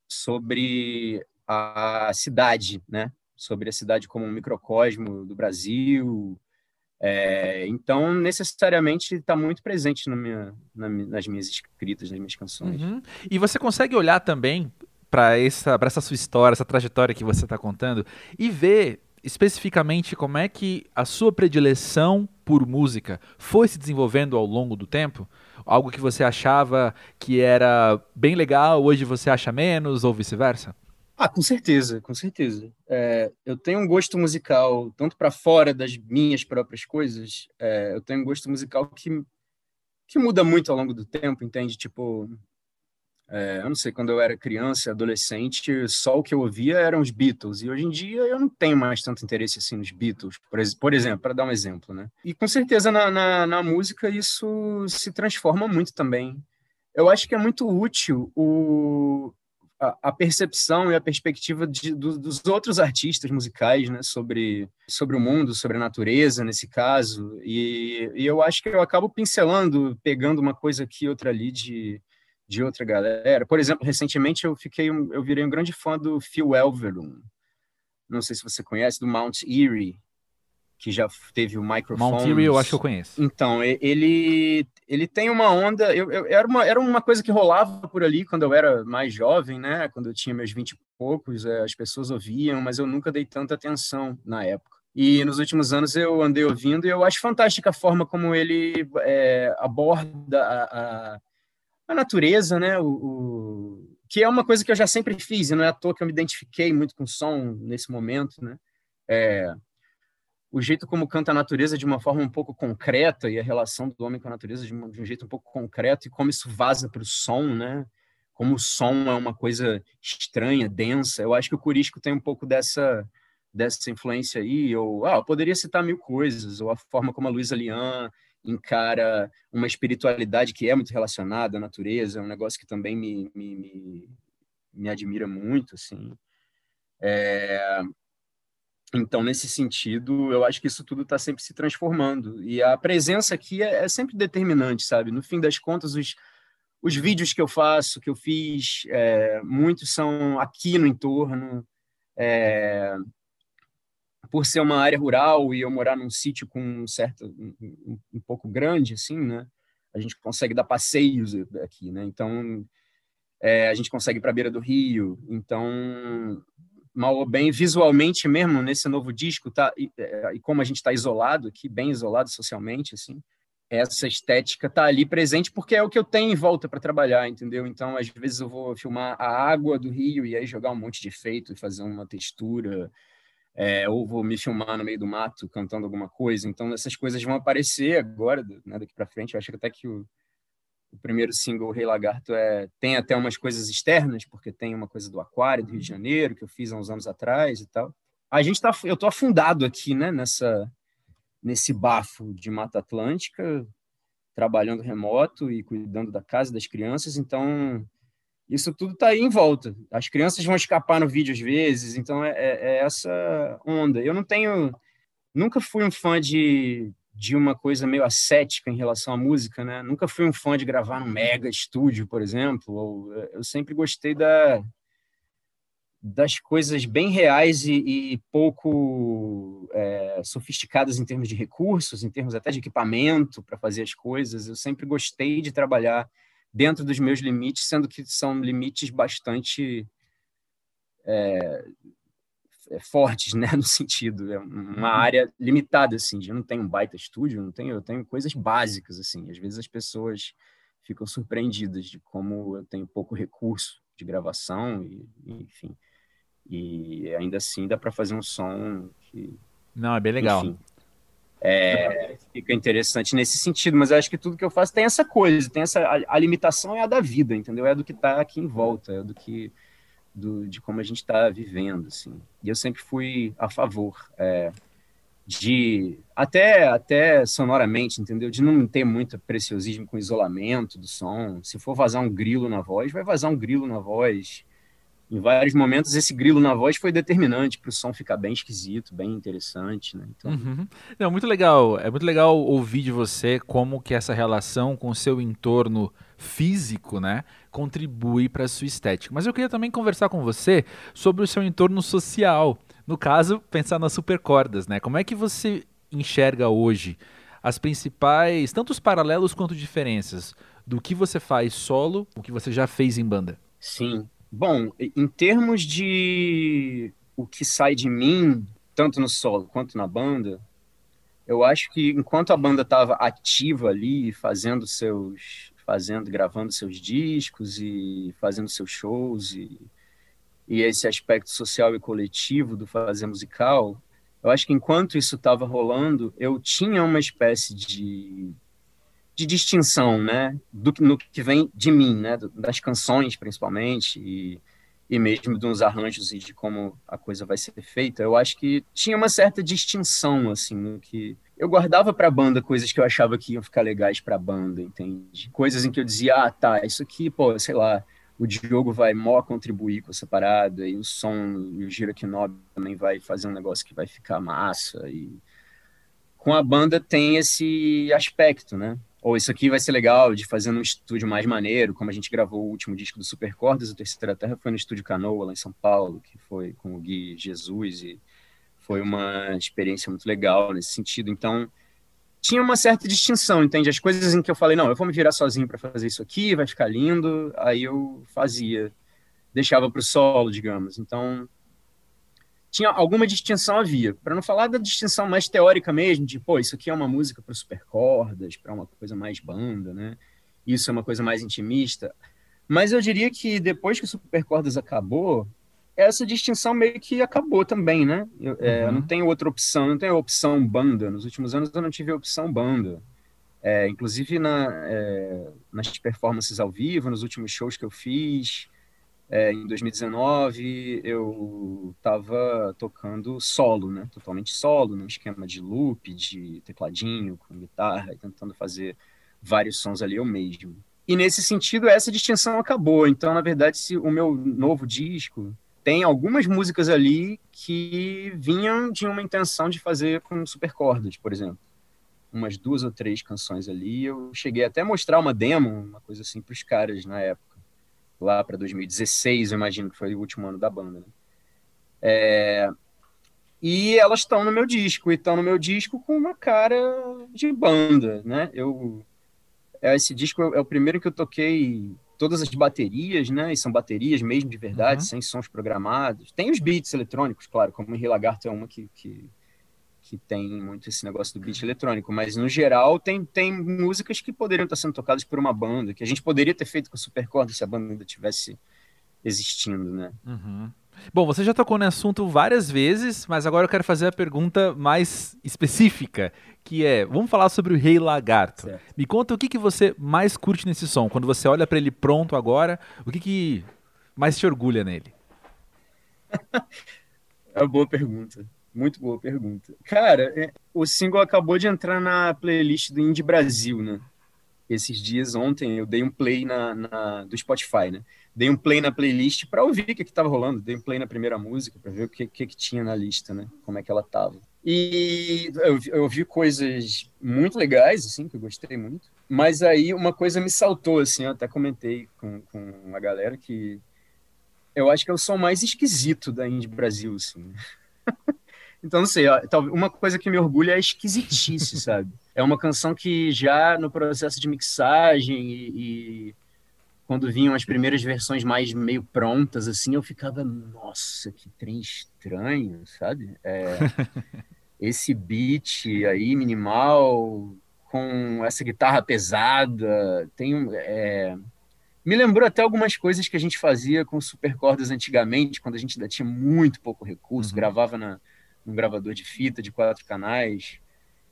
Speaker 4: sobre a cidade, né? Sobre a cidade como um microcosmo do Brasil, é, então, necessariamente, está muito presente minha, na, nas minhas escritas, nas minhas canções.
Speaker 1: Uhum. E você consegue olhar também para essa, essa sua história, essa trajetória que você está contando, e ver especificamente como é que a sua predileção por música foi se desenvolvendo ao longo do tempo? Algo que você achava que era bem legal, hoje você acha menos, ou vice-versa?
Speaker 4: Ah, com certeza, com certeza. É, eu tenho um gosto musical, tanto para fora das minhas próprias coisas, é, eu tenho um gosto musical que, que muda muito ao longo do tempo, entende? Tipo, é, eu não sei, quando eu era criança, adolescente, só o que eu ouvia eram os Beatles, e hoje em dia eu não tenho mais tanto interesse assim nos Beatles, por, por exemplo, para dar um exemplo, né? E com certeza na, na, na música isso se transforma muito também. Eu acho que é muito útil o, a, percepção e a perspectiva de, do, dos outros artistas musicais, né, sobre, sobre o mundo, sobre a natureza, nesse caso, e, e eu acho que eu acabo pincelando, pegando uma coisa aqui, outra ali de, de outra galera. Por exemplo, recentemente eu fiquei, eu virei um grande fã do Phil Elverum, não sei se você conhece, do Mount Erie, que já teve o microfone.
Speaker 1: Mount Erie eu acho que eu conheço.
Speaker 4: Então, ele, ele tem uma onda. Eu, eu, era, uma, era uma coisa que rolava por ali quando eu era mais jovem, né? Quando eu tinha meus vinte e poucos, é, as pessoas ouviam, mas eu nunca dei tanta atenção na época. E nos últimos anos eu andei ouvindo e eu acho fantástica a forma como ele é, aborda a, a, a, natureza, né? O, o, que é uma coisa que eu já sempre fiz, e não é à toa que eu me identifiquei muito com o som nesse momento, né? É, o jeito como canta a natureza de uma forma um pouco concreta e a relação do homem com a natureza de, um, jeito um pouco concreto e como isso vaza para o som, né? Como o som é uma coisa estranha, densa. Eu acho que o Curisco tem um pouco dessa dessa influência aí. Ou ah, eu poderia citar mil coisas. Ou a forma como a Luísa Lian encara uma espiritualidade que é muito relacionada à natureza, é um negócio que também me, me, me, me admira muito, assim. É, então, nesse sentido, eu acho que isso tudo está sempre se transformando. E a presença aqui é, é, sempre determinante, sabe? No fim das contas, os, os vídeos que eu faço, que eu fiz, é, muitos são aqui no entorno. É, por ser uma área rural e eu morar num sítio com um certo, um, um pouco grande, assim, né? A gente consegue dar passeios aqui, né? Então, é, a gente consegue para a beira do rio. Então, mal ou bem, visualmente mesmo, nesse novo disco, tá, e, é, e como a gente está isolado aqui, bem isolado socialmente, assim, essa estética tá ali presente porque é o que eu tenho em volta para trabalhar, entendeu? Então, às vezes eu vou filmar a água do rio e aí jogar um monte de efeito e fazer uma textura. é, ou vou me filmar no meio do mato cantando alguma coisa. Então, essas coisas vão aparecer agora, né, daqui para frente. Eu acho que até que o, o primeiro single, Rei Lagarto, é, tem até umas coisas externas, porque tem uma coisa do Aquário, do Rio de Janeiro, que eu fiz há uns anos atrás e tal. A gente tá, eu tô afundado aqui, né, nessa, nesse bafo de Mata Atlântica, trabalhando remoto e cuidando da casa das crianças, então isso tudo está aí em volta. As crianças vão escapar no vídeo às vezes, então é, é, é essa onda. Eu não tenho, nunca fui um fã de de uma coisa meio ascética em relação à música, né? Nunca fui um fã de gravar num mega estúdio, por exemplo. Ou, eh, eu sempre gostei da, das coisas bem reais e, e pouco é, sofisticadas em termos de recursos, em termos até de equipamento para fazer as coisas. Eu sempre gostei de trabalhar dentro dos meus limites, sendo que são limites bastante é, fortes, né, no sentido, é uma área limitada, assim, eu não tenho um baita estúdio, não tenho, eu tenho coisas básicas, assim, às vezes as pessoas ficam surpreendidas de como eu tenho pouco recurso de gravação e, enfim, e ainda assim dá para fazer um som que...
Speaker 1: Não, é bem legal. Enfim,
Speaker 4: é, fica interessante nesse sentido, mas eu acho que tudo que eu faço tem essa coisa, tem essa a, a limitação é a da vida, entendeu? É do que está aqui em volta, é do que do, de como a gente está vivendo, assim. E eu sempre fui a favor é, de até até sonoramente, entendeu? De não ter muito preciosismo com isolamento do som. Se for vazar um grilo na voz, vai vazar um grilo na voz. Em vários momentos esse grilo na voz foi determinante para o som ficar bem esquisito, bem interessante, né?
Speaker 1: Então... Uhum. Não, muito legal. É muito legal ouvir de você como que essa relação com o seu entorno físico, né, contribui para a sua estética. Mas eu queria também conversar com você sobre o seu entorno social. No caso, pensar nas supercordas, né? Como é que você enxerga hoje as principais, tanto os paralelos quanto diferenças do que você faz solo, o que você já fez em banda?
Speaker 4: Sim. Bom, em termos de o que sai de mim, tanto no solo quanto na banda, eu acho que enquanto a banda estava ativa ali, fazendo seus fazendo, gravando seus discos e fazendo seus shows e, e esse aspecto social e coletivo do fazer musical, eu acho que enquanto isso estava rolando, eu tinha uma espécie de, de distinção, né, do no que vem de mim, né, das canções principalmente e, e mesmo de uns arranjos e de como a coisa vai ser feita. Eu acho que tinha uma certa distinção assim no que eu guardava para a banda coisas que eu achava que iam ficar legais para a banda, entende? Coisas em que eu dizia, ah, tá, isso aqui, pô, sei lá, o Diogo vai mó contribuir com essa parada, e o som, e o Gira Knob também vai fazer um negócio que vai ficar massa, e com a banda tem esse aspecto, né? Ou isso aqui vai ser legal de fazer num estúdio mais maneiro, como a gente gravou o último disco do Super Cordas, o Terceira Terra, foi no estúdio Canoa, lá em São Paulo, que foi com o Gui Jesus e foi uma experiência muito legal nesse sentido. Então, tinha uma certa distinção, entende? As coisas em que eu falei, não, eu vou me virar sozinho para fazer isso aqui, vai ficar lindo, aí eu fazia, deixava para o solo, digamos. Então, tinha alguma distinção havia. Para não falar da distinção mais teórica mesmo, de, pô, isso aqui é uma música para supercordas, para uma coisa mais banda, né? Isso é uma coisa mais intimista. Mas eu diria que depois que o Supercordas acabou, essa distinção meio que acabou também, né? Eu, é, uhum. não tenho outra opção, não tenho opção banda. Nos últimos anos eu não tive opção banda. É, inclusive na, é, nas performances ao vivo, nos últimos shows que eu fiz, é, em 2019 eu estava tocando solo, né? Totalmente solo, num esquema de loop, de tecladinho, com guitarra, tentando fazer vários sons ali eu mesmo. E nesse sentido, essa distinção acabou. Então, na verdade, se o meu novo disco, tem algumas músicas ali que vinham de uma intenção de fazer com supercordas, por exemplo. Umas duas ou três canções ali. Eu cheguei até a mostrar uma demo, uma coisa assim, para os caras na época. Lá para 2016, eu imagino que foi o último ano da banda. Né? É... E elas estão no meu disco, e estão no meu disco com uma cara de banda, né? Eu, esse disco é o primeiro que eu toquei todas as baterias, né? E são baterias mesmo de verdade, uhum. sem sons programados. Tem os beats eletrônicos, claro, como o Lagarto é uma que, que, que, tem muito esse negócio do beat eletrônico, mas no geral tem, tem músicas que poderiam estar sendo tocadas por uma banda, que a gente poderia ter feito com o Supercorda se a banda ainda tivesse existindo, né?
Speaker 1: Uhum. Bom, você já tocou no assunto várias vezes, mas agora eu quero fazer a pergunta mais específica, que é, vamos falar sobre o Rei Lagarto. Certo. Me conta o que, que você mais curte nesse som, quando você olha para ele pronto agora, o que, que mais te orgulha nele?
Speaker 4: é uma boa pergunta. Muito boa pergunta. Cara, é, o single acabou de entrar na playlist do Indie Brasil, né? Esses dias, ontem, eu dei um play na, na do Spotify, né? Dei um play na playlist para ouvir o que estava rolando. Dei um play na primeira música para ver o que, que, que, tinha na lista, né? Como é que ela tava. E eu, eu ouvi coisas muito legais, assim, que eu gostei muito. Mas aí uma coisa me saltou, assim, eu até comentei com, com uma galera que eu acho que é o som mais esquisito da Indie Brasil, assim. então, não sei, ó, uma coisa que me orgulha é a esquisitice, sabe? É uma canção que já no processo de mixagem e, e, quando vinham as primeiras versões mais meio prontas, assim, eu ficava, nossa, que trem estranho, sabe? É, esse beat aí, minimal, com essa guitarra pesada, tem é, me lembrou até algumas coisas que a gente fazia com supercordas antigamente, quando a gente ainda tinha muito pouco recurso, uhum. gravava na, num gravador de fita de quatro canais.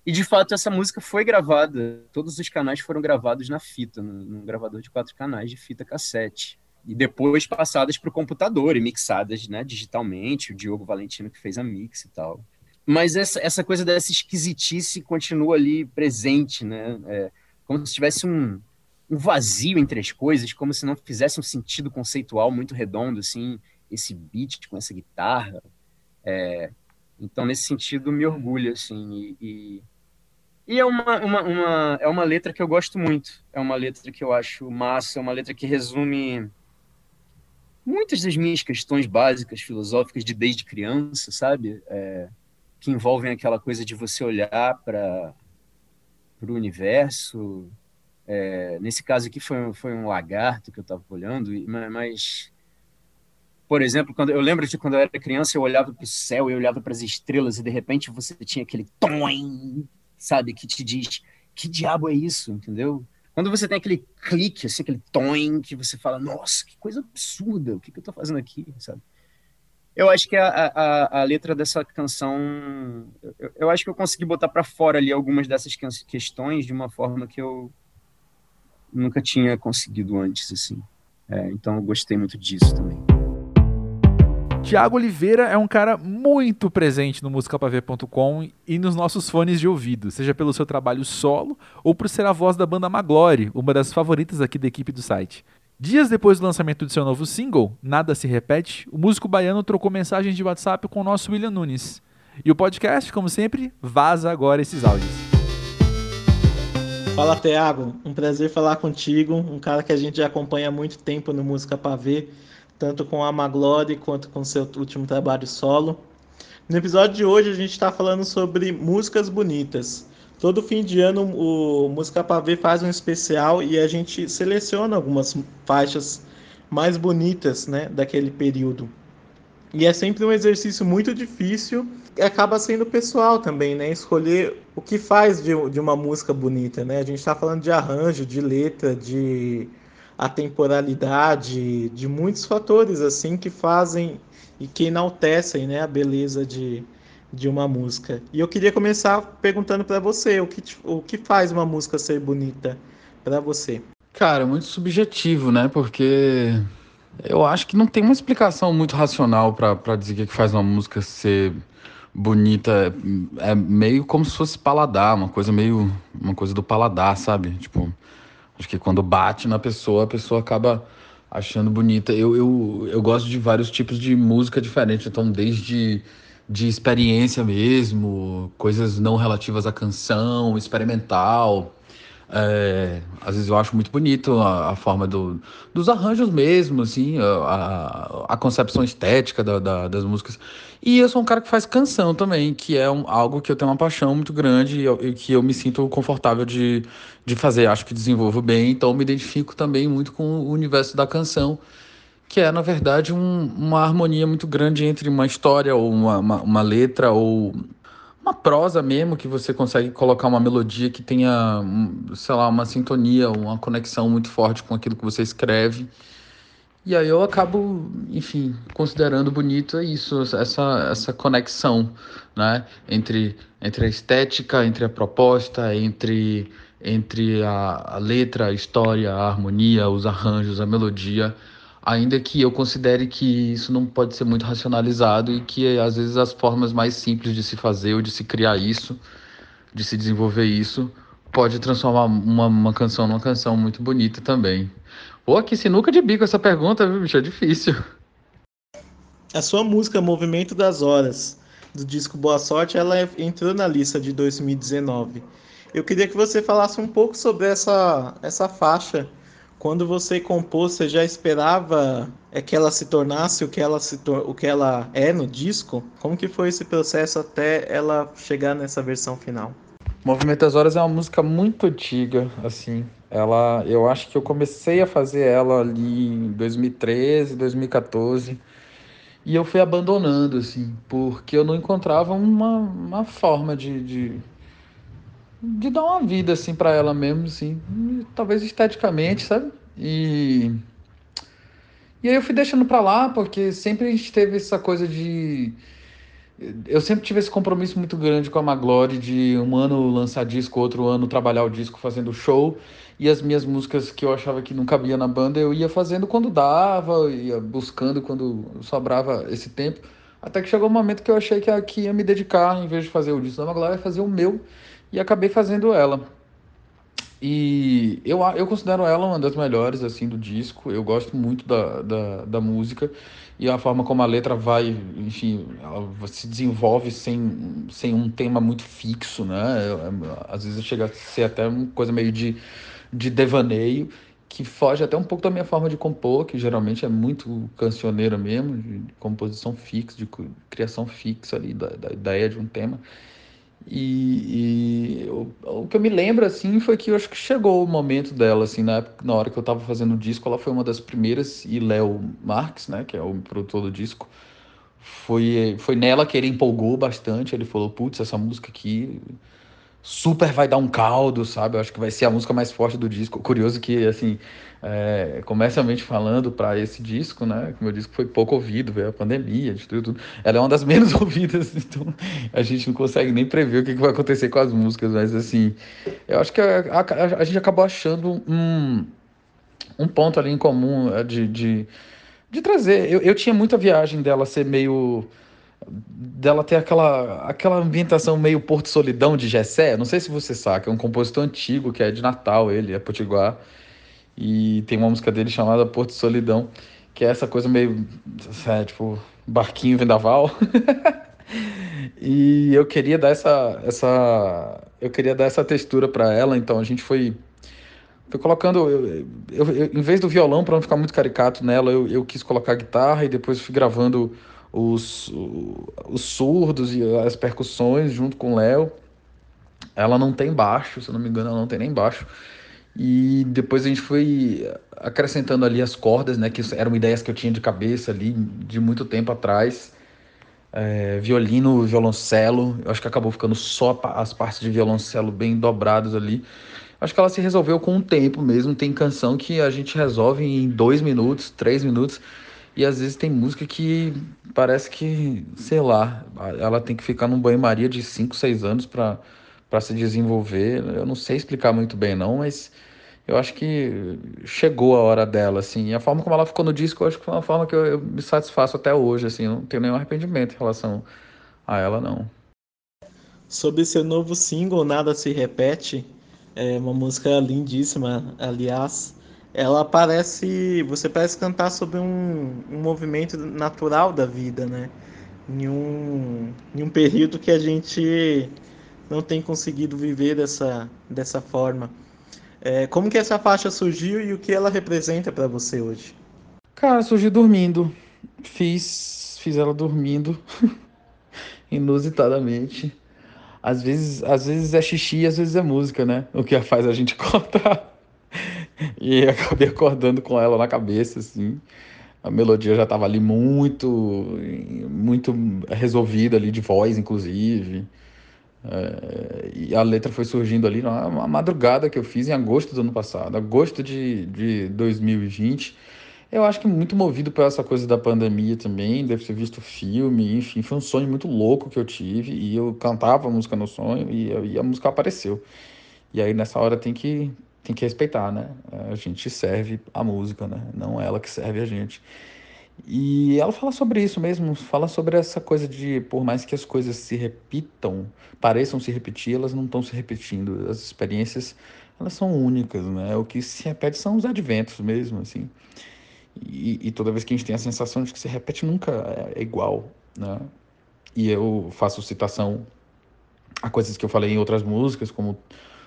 Speaker 4: E de fato essa música foi gravada, todos os canais foram gravados na fita, num gravador de quatro canais de fita cassete. E depois passadas para o computador e mixadas né, digitalmente, o Diogo Valentino que fez a mix e tal. Mas essa, essa coisa dessa esquisitice continua ali presente, né? É, como se tivesse um, um vazio entre as coisas, como se não fizesse um sentido conceitual muito redondo, assim, esse beat com essa guitarra. É, então, nesse sentido, me orgulha, assim, e, e, e, é, uma, uma, uma, é uma letra que eu gosto muito, é uma letra que eu acho massa, é uma letra que resume muitas das minhas questões básicas, filosóficas de desde criança, sabe? É, que envolvem aquela coisa de você olhar para o universo, é, nesse caso aqui foi, foi um lagarto que eu estava olhando, mas, por exemplo, quando eu lembro de quando eu era criança, eu olhava para o céu, eu olhava para as estrelas e de repente você tinha aquele tom, sabe, que te diz que diabo é isso, entendeu? Quando você tem aquele clique, assim, aquele tom que você fala, nossa, que coisa absurda, o que, que eu estou fazendo aqui, sabe? Eu acho que a, a, a letra dessa canção, eu, eu acho que eu consegui botar para fora ali algumas dessas questões de uma forma que eu nunca tinha conseguido antes, assim. É, então eu gostei muito disso também.
Speaker 1: Tiago Oliveira é um cara muito presente no musicapavê.com e nos nossos fones de ouvido, seja pelo seu trabalho solo ou por ser a voz da banda Maglore, uma das favoritas aqui da equipe do site. Dias depois do lançamento de seu novo single, Nada Se Repete, o músico baiano trocou mensagens de WhatsApp com o nosso William Nunes. E o podcast, como sempre, vaza agora esses áudios.
Speaker 5: Fala, Thiago. Um prazer falar contigo. Um cara que a gente já acompanha há muito tempo no Música para Ver, tanto com a Maglore quanto com seu último trabalho solo. No episódio de hoje, a gente está falando sobre músicas bonitas. Todo fim de ano, o Música Ver faz um especial e a gente seleciona algumas faixas mais bonitas né, daquele período. E é sempre um exercício muito difícil e acaba sendo pessoal também, né? Escolher o que faz de, de uma música bonita, né? A gente está falando de arranjo, de letra, de atemporalidade, de muitos fatores assim que fazem e que enaltecem, né, a beleza de, de uma música. E eu queria começar perguntando para você, o que, o que faz uma música ser bonita para você?
Speaker 6: Cara, muito subjetivo, né? Porque eu acho que não tem uma explicação muito racional para dizer que faz uma música ser bonita. É meio como se fosse paladar, uma coisa meio. uma coisa do paladar, sabe? Tipo, acho que quando bate na pessoa, a pessoa acaba achando bonita. Eu, eu, eu gosto de vários tipos de música diferentes, então, desde de experiência mesmo, coisas não relativas à canção, experimental. É, às vezes eu acho muito bonito a, a forma do, dos arranjos mesmo, assim, a, a concepção estética da, da, das músicas. E eu sou um cara que faz canção também, que é um, algo que eu tenho uma paixão muito grande e, e, que eu me sinto confortável de, de fazer. Acho que desenvolvo bem, então me identifico também muito com o universo da canção, que é, na verdade, um, uma harmonia muito grande entre uma história ou uma, uma, uma letra ou uma prosa mesmo, que você consegue colocar uma melodia que tenha, sei lá, uma sintonia, uma conexão muito forte com aquilo que você escreve. E aí eu acabo, enfim, considerando bonito isso, essa, essa conexão, né? Entre, entre a estética, entre a proposta, entre, entre a, a letra, a história, a harmonia, os arranjos, a melodia ainda que eu considere que isso não pode ser muito racionalizado e que às vezes as formas mais simples de se fazer ou de se criar isso, de se desenvolver isso, pode transformar uma, uma canção numa canção muito bonita também. Pô, que sinuca de bico essa pergunta, viu, bicho? É difícil.
Speaker 5: A sua música Movimento das Horas, do disco Boa Sorte, ela entrou na lista de 2019. Eu queria que você falasse um pouco sobre essa, essa faixa quando você compôs, você já esperava é que ela se tornasse o que ela se o que ela é no disco? Como que foi esse processo até ela chegar nessa versão final?
Speaker 6: Movimento das Horas é uma música muito antiga, assim. Ela, eu acho que eu comecei a fazer ela ali em 2013, 2014. E eu fui abandonando, assim, porque eu não encontrava uma, uma forma de, de de dar uma vida assim para ela mesmo, assim, talvez esteticamente, sabe? E e aí eu fui deixando para lá porque sempre a gente teve essa coisa de eu sempre tive esse compromisso muito grande com a Maglore de um ano lançar disco, outro ano trabalhar o disco fazendo show e as minhas músicas que eu achava que não cabia na banda eu ia fazendo quando dava, ia buscando quando sobrava esse tempo, até que chegou um momento que eu achei que aqui ia me dedicar, em vez de fazer o disco da Maglore, ia fazer o meu e acabei fazendo ela. E eu, eu considero ela uma das melhores assim do disco. Eu gosto muito da, da, da música e a forma como a letra vai, enfim, se desenvolve sem, sem um tema muito fixo, né? Às vezes chega a ser até uma coisa meio de, de devaneio, que foge até um pouco da minha forma de compor, que geralmente é muito cancioneira mesmo, de composição fixa, de criação fixa ali da, da ideia de um tema. E, e o, o, que eu me lembro, assim, foi que eu acho que chegou o momento dela, assim, na, época, na hora que eu tava fazendo o disco, ela foi uma das primeiras, e Léo Marques, né, que é o produtor do disco, foi, foi nela que ele empolgou bastante, ele falou, putz, essa música aqui super vai dar um caldo, sabe? Eu acho que vai ser a música mais forte do disco. Curioso que, assim, é, comercialmente falando, para esse disco, né? Que meu disco foi pouco ouvido, veio a pandemia, de tudo. Ela é uma das menos ouvidas, então a gente não consegue nem prever o que, que vai acontecer com as músicas, mas, assim, eu acho que a, a, a gente acabou achando um, um ponto ali em comum é, de, de, de trazer. Eu, eu tinha muita viagem dela ser meio dela ter aquela, aquela ambientação meio Porto Solidão de Gessé. Não sei se você sabe, é um compositor antigo que é de Natal, ele é potiguar. E tem uma música dele chamada Porto Solidão, que é essa coisa meio, é, tipo, barquinho vendaval. e eu queria dar essa, essa, eu queria dar essa textura para ela, então a gente foi foi colocando eu, eu, eu, em vez do violão para não ficar muito caricato nela eu, eu quis colocar guitarra e depois fui gravando os, os surdos e as percussões junto com o Léo. Ela não tem baixo, se eu não me engano, ela não tem nem baixo. E depois a gente foi acrescentando ali as cordas, né? Que eram ideias que eu tinha de cabeça ali de muito tempo atrás. É, violino, violoncelo. Eu acho que acabou ficando só as partes de violoncelo bem dobradas ali. Acho que ela se resolveu com o tempo mesmo. Tem canção que a gente resolve em dois minutos, três minutos. E às vezes tem música que parece que, sei lá, ela tem que ficar num banho-maria de 5, 6 anos para se desenvolver. Eu não sei explicar muito bem, não, mas eu acho que chegou a hora dela, assim. E a forma como ela ficou no disco, eu acho que foi uma forma que eu, eu me satisfaço até hoje, assim. Não tenho nenhum arrependimento em relação a ela, não.
Speaker 5: Sobre seu novo single, Nada Se Repete, é uma música lindíssima, aliás ela parece. Você parece cantar sobre um, um movimento natural da vida, né? Em um, em um período que a gente não tem conseguido viver dessa, dessa forma. É, como que essa faixa surgiu e o que ela representa para você hoje?
Speaker 6: Cara, surgiu dormindo. Fiz, fiz ela dormindo, inusitadamente. Às vezes, às vezes é xixi, às vezes é música, né? O que faz a gente cortar e acabei acordando com ela na cabeça, assim. A melodia já estava ali muito, muito resolvida ali de voz, inclusive. É, e a letra foi surgindo ali na madrugada que eu fiz em agosto do ano passado, agosto de, de 2020. Eu acho que muito movido por essa coisa da pandemia também, deve ter visto filme, enfim, foi um sonho muito louco que eu tive e eu cantava a música no sonho e, e a música apareceu. E aí nessa hora tem que tem que respeitar, né? A gente serve a música, né? Não ela que serve a gente. E ela fala sobre isso mesmo, fala sobre essa coisa de, por mais que as coisas se repitam, pareçam se repetir, elas não estão se repetindo. As experiências, elas são únicas, né? O que se repete são os adventos mesmo, assim. E, e toda vez que a gente tem a sensação de que se repete, nunca é igual, né? E eu faço citação a coisas que eu falei em outras músicas, como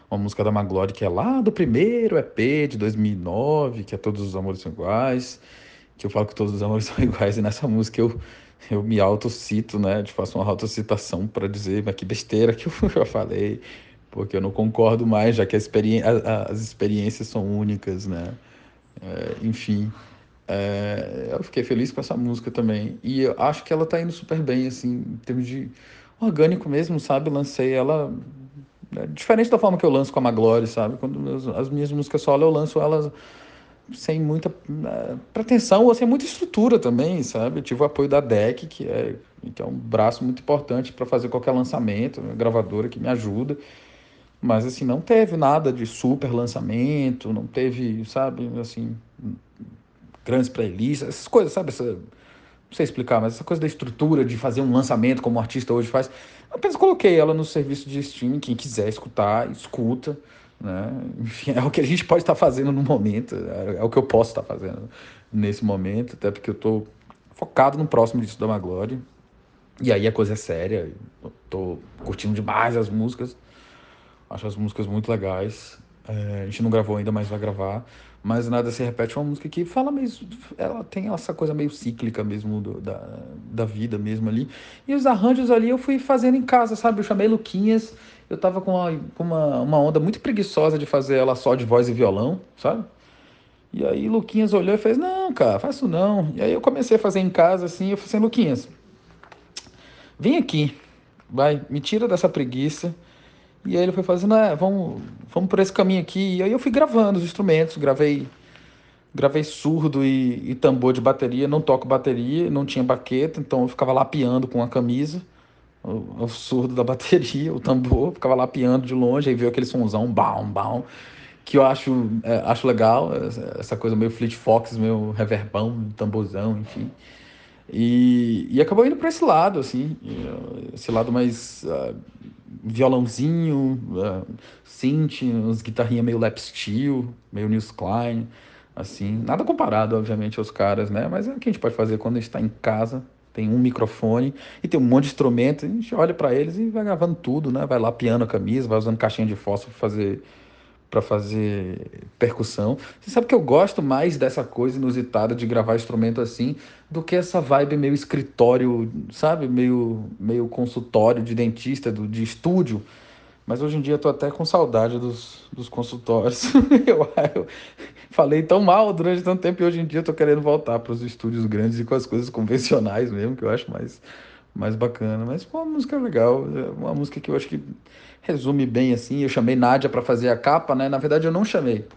Speaker 6: uma música da Maglore que é lá do primeiro EP de 2009, que é Todos os Amores São Iguais, que eu falo que todos os amores são iguais, e nessa música eu, eu me autocito, né? Faço uma autocitação para dizer, mas que besteira que eu já falei, porque eu não concordo mais, já que experi as experiências são únicas, né? É, enfim, é, eu fiquei feliz com essa música também. E eu acho que ela tá indo super bem, assim, em termos de orgânico mesmo, sabe? Lancei ela é diferente da forma que eu lanço com a Maglore, sabe? Quando as minhas músicas solo eu lanço elas sem muita uh, pretensão ou sem muita estrutura também, sabe? Eu tive o apoio da DEC, que é, que é um braço muito importante para fazer qualquer lançamento, uma gravadora que me ajuda. Mas assim, não teve nada de super lançamento, não teve, sabe, assim, grandes playlists, essas coisas, sabe? Essa, não sei explicar, mas essa coisa da estrutura de fazer um lançamento como o artista hoje faz. Apenas coloquei ela no serviço de streaming, quem quiser escutar, escuta. Né? Enfim, é o que a gente pode estar fazendo no momento, é, é o que eu posso estar fazendo nesse momento, até porque eu estou focado no próximo disco da Maglore. E aí a coisa é séria, tô curtindo demais as músicas, acho as músicas muito legais. É, a gente não gravou ainda, mas vai gravar. Mas Nada Se Repete é uma música que fala mesmo. Ela tem essa coisa meio cíclica mesmo do, da, da vida mesmo ali. E os arranjos ali eu fui fazendo em casa, sabe? Eu chamei Luquinhas. Eu tava com uma, uma, onda muito preguiçosa de fazer ela só de voz e violão, sabe? E aí Luquinhas olhou e fez, não, cara, faço não. E aí eu comecei a fazer em casa assim, eu falei assim, Luquinhas, vem aqui, vai, me tira dessa preguiça e aí ele foi fazendo, ah, vamos, vamos por esse caminho aqui. E aí eu fui gravando os instrumentos, gravei gravei surdo e, e tambor de bateria, não toco bateria, não tinha baqueta, então eu ficava lapeando com a camisa, o, o surdo da bateria, o tambor, ficava lapeando de longe, aí veio aquele somzão, bam, bam, que eu acho, é, acho legal, essa coisa meio Fleet Fox, meio reverbão, tamborzão, enfim. E, e acabou indo para esse lado, assim, esse lado mais uh, violãozinho, uh, synth, uns guitarrinhas meio lap steel, meio Nils Klein, assim, nada comparado, obviamente, aos caras, né? Mas é o que a gente pode fazer quando a gente está em casa, tem um microfone e tem um monte de instrumento, a gente olha para eles e vai gravando tudo, né? Vai lá piano a camisa, vai usando caixinha de fósforo para fazer para fazer percussão. Você sabe que eu gosto mais dessa coisa inusitada de gravar instrumento assim do que essa vibe meio escritório, sabe? Meio, meio consultório de dentista, do, de estúdio. Mas hoje em dia eu tô até com saudade dos, dos consultórios. eu, eu, falei tão mal durante tanto tempo e hoje em dia eu tô querendo voltar para os estúdios grandes e com as coisas convencionais mesmo, que eu acho mais, mais bacana. Mas pô, uma música legal, é uma música que eu acho que resume bem assim. Eu chamei Nádia para fazer a capa, né? Na verdade, eu não chamei.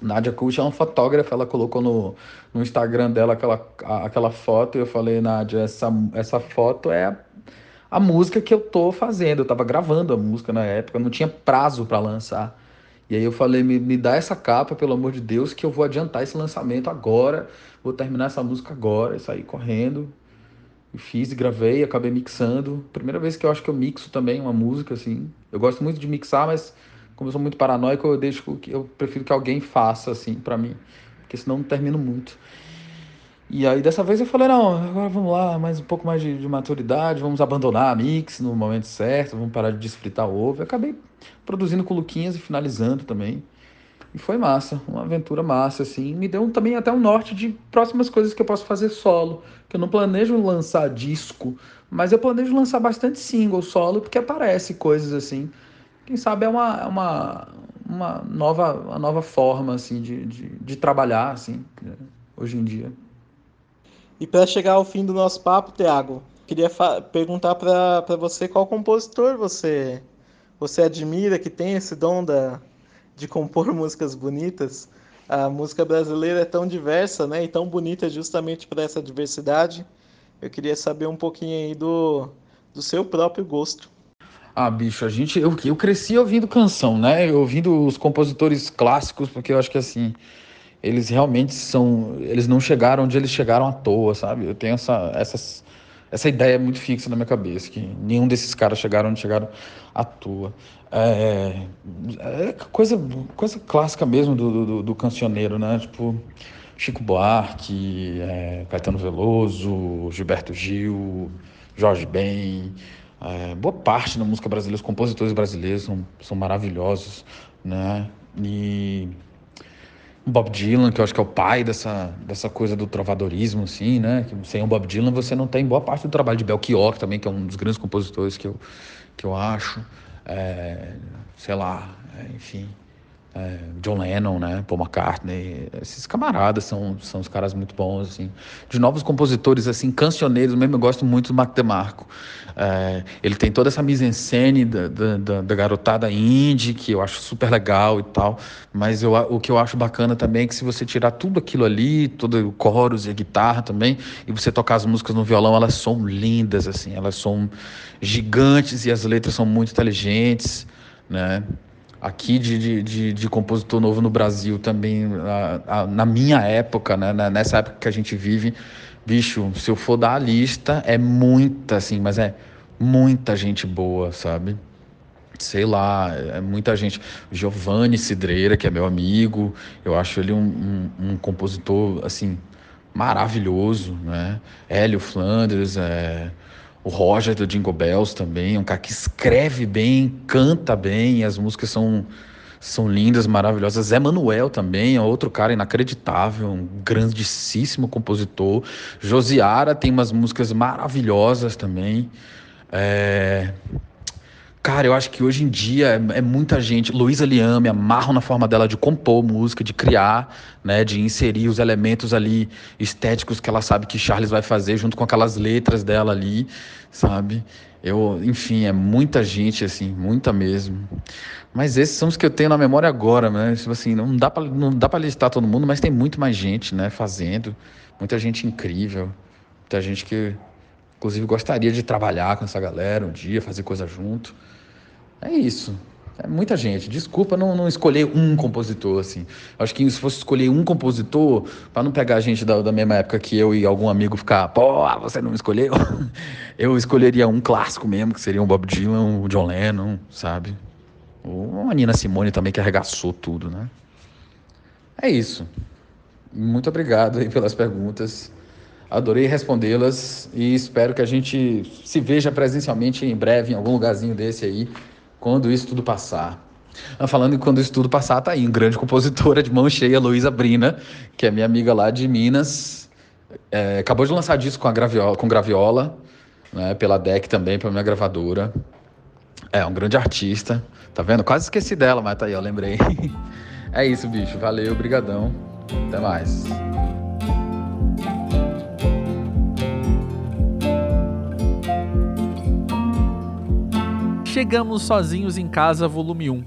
Speaker 6: Nádia Kuch é uma fotógrafa, ela colocou no, no Instagram dela aquela, aquela foto e eu falei, Nádia, essa, essa foto é a, a música que eu tô fazendo. Eu tava gravando a música na época, não tinha prazo para lançar. E aí eu falei, me, me dá essa capa, pelo amor de Deus, que eu vou adiantar esse lançamento agora, vou terminar essa música agora, e sair correndo. Fiz, gravei, acabei mixando. Primeira vez que eu acho que eu mixo também uma música, assim. Eu gosto muito de mixar, mas como eu sou muito paranoico, eu deixo que eu prefiro que alguém faça, assim, para mim. Porque senão não termino muito. E aí dessa vez eu falei, não, agora vamos lá, mais um pouco mais de, de maturidade, vamos abandonar a mix no momento certo, vamos parar de desfritar o ovo. Eu acabei produzindo com o Luquinhas e finalizando também. E foi massa, uma aventura massa, assim. Me deu também até um norte de próximas coisas que eu posso fazer solo. Que eu não planejo lançar disco, mas eu planejo lançar bastante single solo, porque aparece coisas assim. Quem sabe é uma, é uma, uma, nova, uma nova forma, assim, de, de, de trabalhar, assim, hoje em dia.
Speaker 5: E para chegar ao fim do nosso papo, Tiago, queria perguntar para você qual compositor você, você admira, que tem esse dom da, de compor músicas bonitas. a música brasileira é tão diversa, né? E tão bonita justamente por essa diversidade. Eu queria saber um pouquinho aí do, do seu próprio gosto.
Speaker 6: Ah, bicho, a gente. Eu, eu cresci ouvindo canção, né? Ouvindo os compositores clássicos, porque eu acho que assim. Eles realmente são. Eles não chegaram onde eles chegaram à toa, sabe? Eu tenho essa, essas, essa ideia muito fixa na minha cabeça, que nenhum desses caras chegaram onde chegaram à toa. É, é coisa, coisa clássica mesmo do, do, do cancioneiro, né? Tipo, Chico Buarque, é, Caetano Veloso, Gilberto Gil, Jorge Ben. É, boa parte da música brasileira, os compositores brasileiros são, são maravilhosos, né? E Bob Dylan, que eu acho que é o pai dessa, dessa coisa do trovadorismo, assim, né? Que sem o Bob Dylan você não tem boa parte do trabalho de Belchior, também, que é um dos grandes compositores que eu, que eu acho é, sei lá, é, enfim, é, John Lennon, né, Paul McCartney, esses camaradas são, são os caras muito bons, assim. De novos compositores, assim, cancioneiros mesmo, eu gosto muito do Mac DeMarco. É, ele tem toda essa mise-en-scène da, da, da, garotada indie, que eu acho super legal e tal, mas eu, o que eu acho bacana também é que se você tirar tudo aquilo ali, todo o coros e a guitarra também, e você tocar as músicas no violão, elas são lindas, assim, elas são gigantes e as letras são muito inteligentes, né? Aqui de, de, de, de, compositor novo no Brasil também, a, a, na minha época, né, nessa época que a gente vive, bicho, se eu for dar a lista, é muita, assim, mas é muita gente boa, sabe? Sei lá, é muita gente. Giovanni Cidreira, que é meu amigo, eu acho ele um, um, um compositor, assim, maravilhoso, né? Hélio Flanders, é o Roger do Jingle Bells também, um cara que escreve bem, canta bem, as músicas são, são lindas, maravilhosas. Zé Manuel também é outro cara inacreditável, um grandíssimo compositor. Josiara tem umas músicas maravilhosas também. É... Cara, eu acho que hoje em dia é, é muita gente. Luísa Liam, me amarro na forma dela de compor música, de criar, né, de inserir os elementos ali estéticos que ela sabe que Charles vai fazer junto com aquelas letras dela ali, sabe? Eu, enfim, é muita gente assim, muita mesmo. Mas esses são os que eu tenho na memória agora, né? Tipo assim, não dá para não dá para listar todo mundo, mas tem muito mais gente, né, fazendo, muita gente incrível, muita gente que inclusive gostaria de trabalhar com essa galera um dia, fazer coisa junto. É isso. É muita gente. Desculpa não, não escolher um compositor, assim. Acho que se fosse escolher um compositor, para não pegar a gente da, da mesma época que eu e algum amigo ficar, pô, você não escolheu, eu escolheria um clássico mesmo, que seria um Bob Dylan, um John Lennon, sabe? Ou uma Nina Simone também, que arregaçou tudo, né? É isso. Muito obrigado aí pelas perguntas. Adorei respondê-las e espero que a gente se veja presencialmente em breve em algum lugarzinho desse aí quando isso tudo passar. Ah, falando em quando isso tudo passar, tá aí um grande compositora de mão cheia, Luísa Brina, que é minha amiga lá de Minas. É, acabou de lançar disco com, a graviola, com graviola, né, pela DEC também, pela minha gravadora. É, um grande artista. Tá vendo? Quase esqueci dela, mas tá aí, eu lembrei. é isso, bicho. Valeu, brigadão. Até mais.
Speaker 1: Chegamos Sozinhos em Casa, volume 1.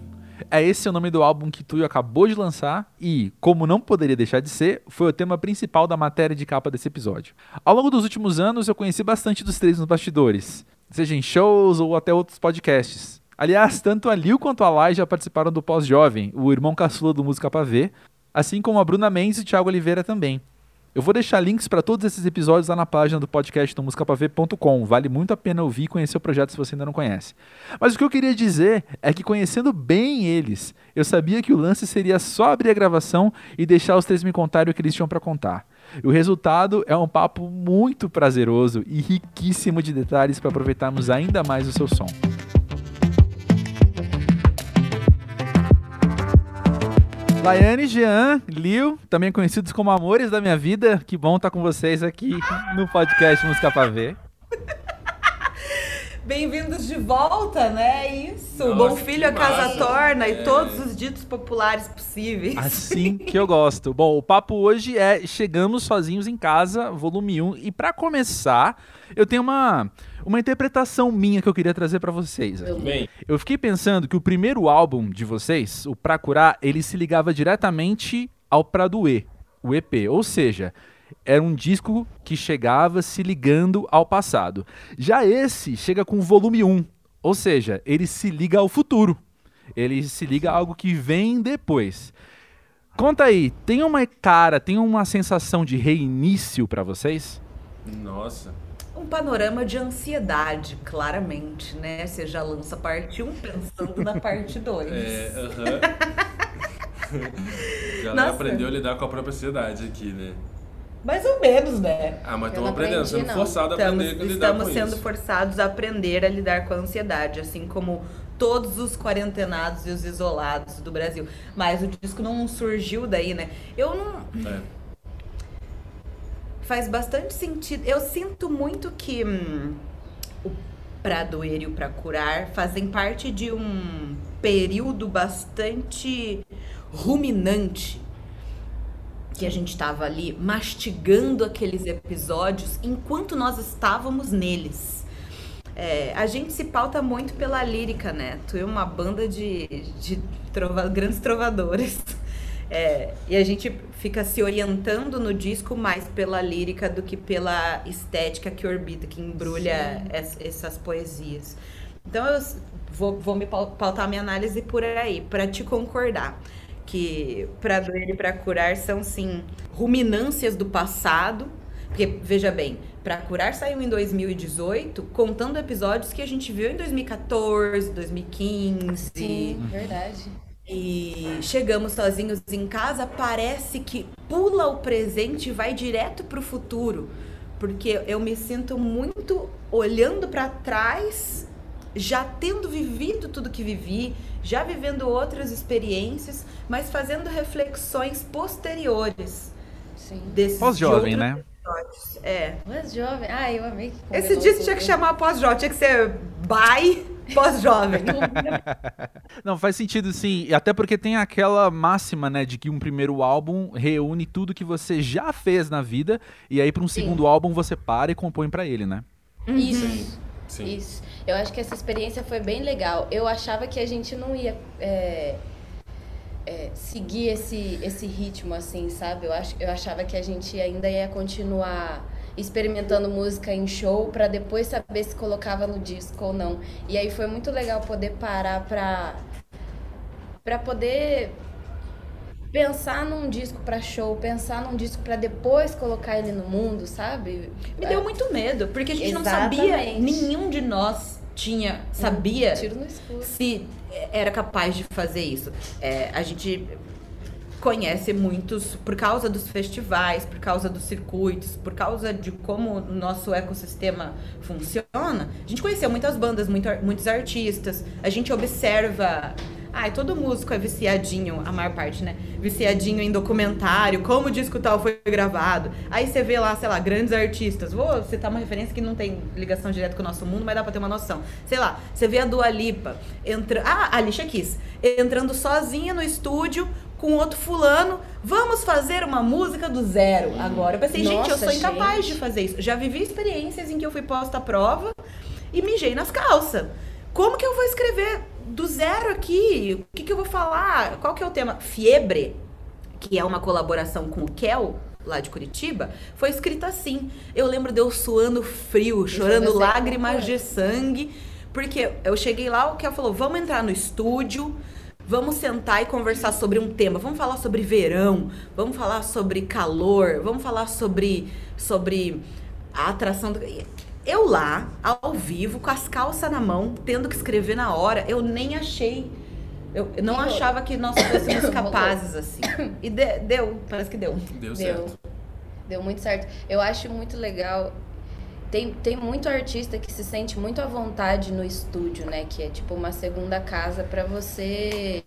Speaker 1: É esse o nome do álbum que Tuyo acabou de lançar e, como não poderia deixar de ser, foi o tema principal da matéria de capa desse episódio. Ao longo dos últimos anos, eu conheci bastante dos três nos bastidores, seja em shows ou até outros podcasts. Aliás, tanto a Lil quanto a Lai já participaram do Pós-Jovem, o irmão caçula do Música Ver, assim como a Bruna Mendes e o Thiago Oliveira também. Eu vou deixar links para todos esses episódios lá na página do podcast do musicapavê.com. Vale muito a pena ouvir e conhecer o projeto se você ainda não conhece. Mas o que eu queria dizer é que conhecendo bem eles, eu sabia que o lance seria só abrir a gravação e deixar os três me contarem o que eles tinham para contar. E o resultado é um papo muito prazeroso e riquíssimo de detalhes para aproveitarmos ainda mais o seu som. Laiane, Jean, Liu, também conhecidos como amores da minha vida. Que bom estar com vocês aqui no podcast Música Pra Ver.
Speaker 7: Bem-vindos de volta, né? Isso. Nossa, Bom filho a casa massa. torna é. e todos os ditos populares possíveis.
Speaker 1: Assim que eu gosto. Bom, o papo hoje é Chegamos Sozinhos em Casa, volume 1. E para começar, eu tenho uma uma interpretação minha que eu queria trazer para vocês. Aqui. Eu fiquei pensando que o primeiro álbum de vocês, o Pra Curar, ele se ligava diretamente ao Pradoe, o EP. Ou seja, era um disco que chegava se ligando ao passado. Já esse chega com volume 1, ou seja, ele se liga ao futuro. Ele se liga a algo que vem depois. Conta aí, tem uma cara, tem uma sensação de reinício para vocês?
Speaker 8: Nossa.
Speaker 7: Um panorama de ansiedade, claramente, né? Você já lança parte 1 pensando na parte 2.
Speaker 8: É, aham. Uh -huh. já aprendeu a lidar com a própria ansiedade aqui, né?
Speaker 7: Mais ou menos, né?
Speaker 8: Ah, mas estamos aprendendo, sendo forçados a aprender
Speaker 7: estamos,
Speaker 8: a lidar
Speaker 7: Estamos sendo
Speaker 8: isso.
Speaker 7: forçados a aprender a lidar com a ansiedade, assim como todos os quarentenados e os isolados do Brasil. Mas o disco não surgiu daí, né? Eu não. É. Faz bastante sentido. Eu sinto muito que hum, o Pra Doer e o Pra Curar fazem parte de um período bastante ruminante que a gente estava ali mastigando aqueles episódios enquanto nós estávamos neles. É, a gente se pauta muito pela lírica, né? Tu é uma banda de, de trova, grandes trovadores. É, e a gente fica se orientando no disco mais pela lírica do que pela estética que orbita, que embrulha es, essas poesias. Então eu vou, vou me pautar minha análise por aí, para te concordar que para doer e para curar são sim ruminâncias do passado. Porque, veja bem, para curar saiu em 2018, contando episódios que a gente viu em 2014, 2015.
Speaker 9: Sim, verdade.
Speaker 7: E chegamos sozinhos em casa, parece que pula o presente e vai direto pro futuro. Porque eu me sinto muito olhando para trás, já tendo vivido tudo que vivi, já vivendo outras experiências, mas fazendo reflexões posteriores.
Speaker 9: Sim.
Speaker 1: Pós-jovem, né?
Speaker 7: É.
Speaker 9: Pós-jovem. Ah, eu amei. Que
Speaker 7: Esse disco tinha que chamar pós-jovem, tinha que ser by pós-jovem.
Speaker 1: Não, faz sentido sim. Até porque tem aquela máxima, né, de que um primeiro álbum reúne tudo que você já fez na vida e aí para um sim. segundo álbum você para e compõe para ele, né?
Speaker 9: Isso. Sim. Sim. Isso. Eu acho que essa experiência foi bem legal. Eu achava que a gente não ia é, é, seguir esse, esse ritmo, assim, sabe? Eu, ach, eu achava que a gente ainda ia continuar experimentando música em show para depois saber se colocava no disco ou não. E aí foi muito legal poder parar pra, pra poder pensar num disco para show, pensar num disco para depois colocar ele no mundo, sabe?
Speaker 7: Me deu muito medo, porque a gente Exatamente. não sabia, nenhum de nós tinha, sabia
Speaker 9: um
Speaker 7: se era capaz de fazer isso. É, a gente conhece muitos por causa dos festivais, por causa dos circuitos, por causa de como o nosso ecossistema funciona. A gente conheceu muitas bandas, muito, muitos artistas, a gente observa Ai, todo músico é viciadinho, a maior parte, né? Viciadinho em documentário, como o disco tal foi gravado. Aí você vê lá, sei lá, grandes artistas. Vou citar uma referência que não tem ligação direta com o nosso mundo, mas dá pra ter uma noção. Sei lá, você vê a Dua Lipa, entra... ah, a Alicia Keys, entrando sozinha no estúdio com outro fulano, vamos fazer uma música do zero agora. Eu pensei, Nossa, gente, eu sou incapaz gente. de fazer isso. Já vivi experiências em que eu fui posta à prova e mijei nas calças. Como que eu vou escrever do zero aqui, o que, que eu vou falar? Qual que é o tema? Fiebre, que é uma colaboração com o Kel, lá de Curitiba, foi escrita assim. Eu lembro de eu suando frio, chorando lágrimas de sangue, porque eu cheguei lá, o Kel falou: vamos entrar no estúdio, vamos sentar e conversar sobre um tema. Vamos falar sobre verão, vamos falar sobre calor, vamos falar sobre, sobre a atração do. Eu lá, ao vivo, com as calças na mão, tendo que escrever na hora, eu nem achei. Eu não achava que nós fôssemos capazes, assim. E de, deu, parece que deu.
Speaker 8: Deu certo. Deu,
Speaker 9: deu muito certo. Eu acho muito legal. Tem, tem muito artista que se sente muito à vontade no estúdio, né? Que é tipo uma segunda casa para você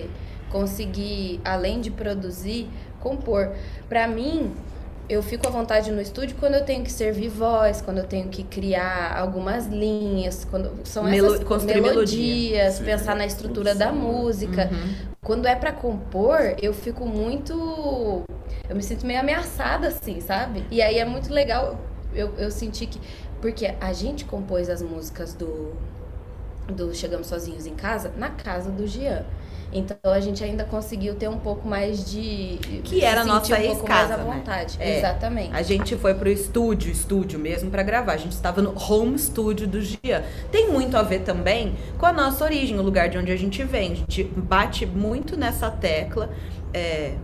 Speaker 9: conseguir, além de produzir, compor. Para mim, eu fico à vontade no estúdio quando eu tenho que servir voz, quando eu tenho que criar algumas linhas, quando são Melo essas melodias, melodia. pensar na estrutura da música. Uhum. Quando é para compor, eu fico muito eu me sinto meio ameaçada assim, sabe? E aí é muito legal eu, eu senti que porque a gente compôs as músicas do do Chegamos Sozinhos em Casa na casa do Jean. Então a gente ainda conseguiu ter um pouco mais de.
Speaker 7: Que era a nossa
Speaker 9: um
Speaker 7: ex-casa.
Speaker 9: à
Speaker 7: né?
Speaker 9: vontade.
Speaker 7: É.
Speaker 9: Exatamente.
Speaker 7: A gente foi pro estúdio, estúdio mesmo, para gravar. A gente estava no home studio do Gian. Tem muito a ver também com a nossa origem, o lugar de onde a gente vem. A gente bate muito nessa tecla é,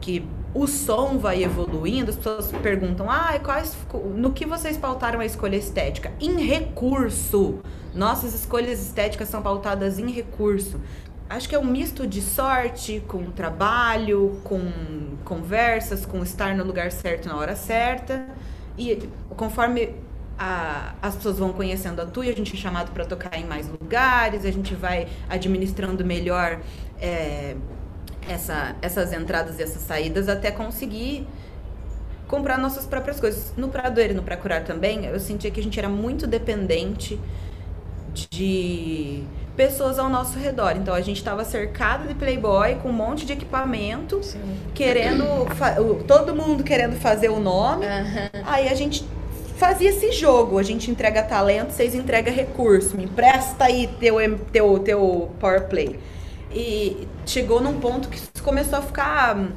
Speaker 7: que o som vai evoluindo, as pessoas perguntam, ah, quais, no que vocês pautaram a escolha estética? Em recurso. Nossas escolhas estéticas são pautadas em recurso. Acho que é um misto de sorte com trabalho, com conversas, com estar no lugar certo na hora certa. E conforme a, as pessoas vão conhecendo a Tui, a gente é chamado para tocar em mais lugares, a gente vai administrando melhor é, essa, essas entradas e essas saídas até conseguir comprar nossas próprias coisas. No Pradoeiro e no Procurar também, eu sentia que a gente era muito dependente de pessoas ao nosso redor. Então a gente estava cercado de playboy com um monte de equipamento, Sim. querendo todo mundo querendo fazer o nome. Uhum. Aí a gente fazia esse jogo. A gente entrega talento, vocês entregam recurso. Me empresta aí teu teu teu power play. E chegou num ponto que começou a ficar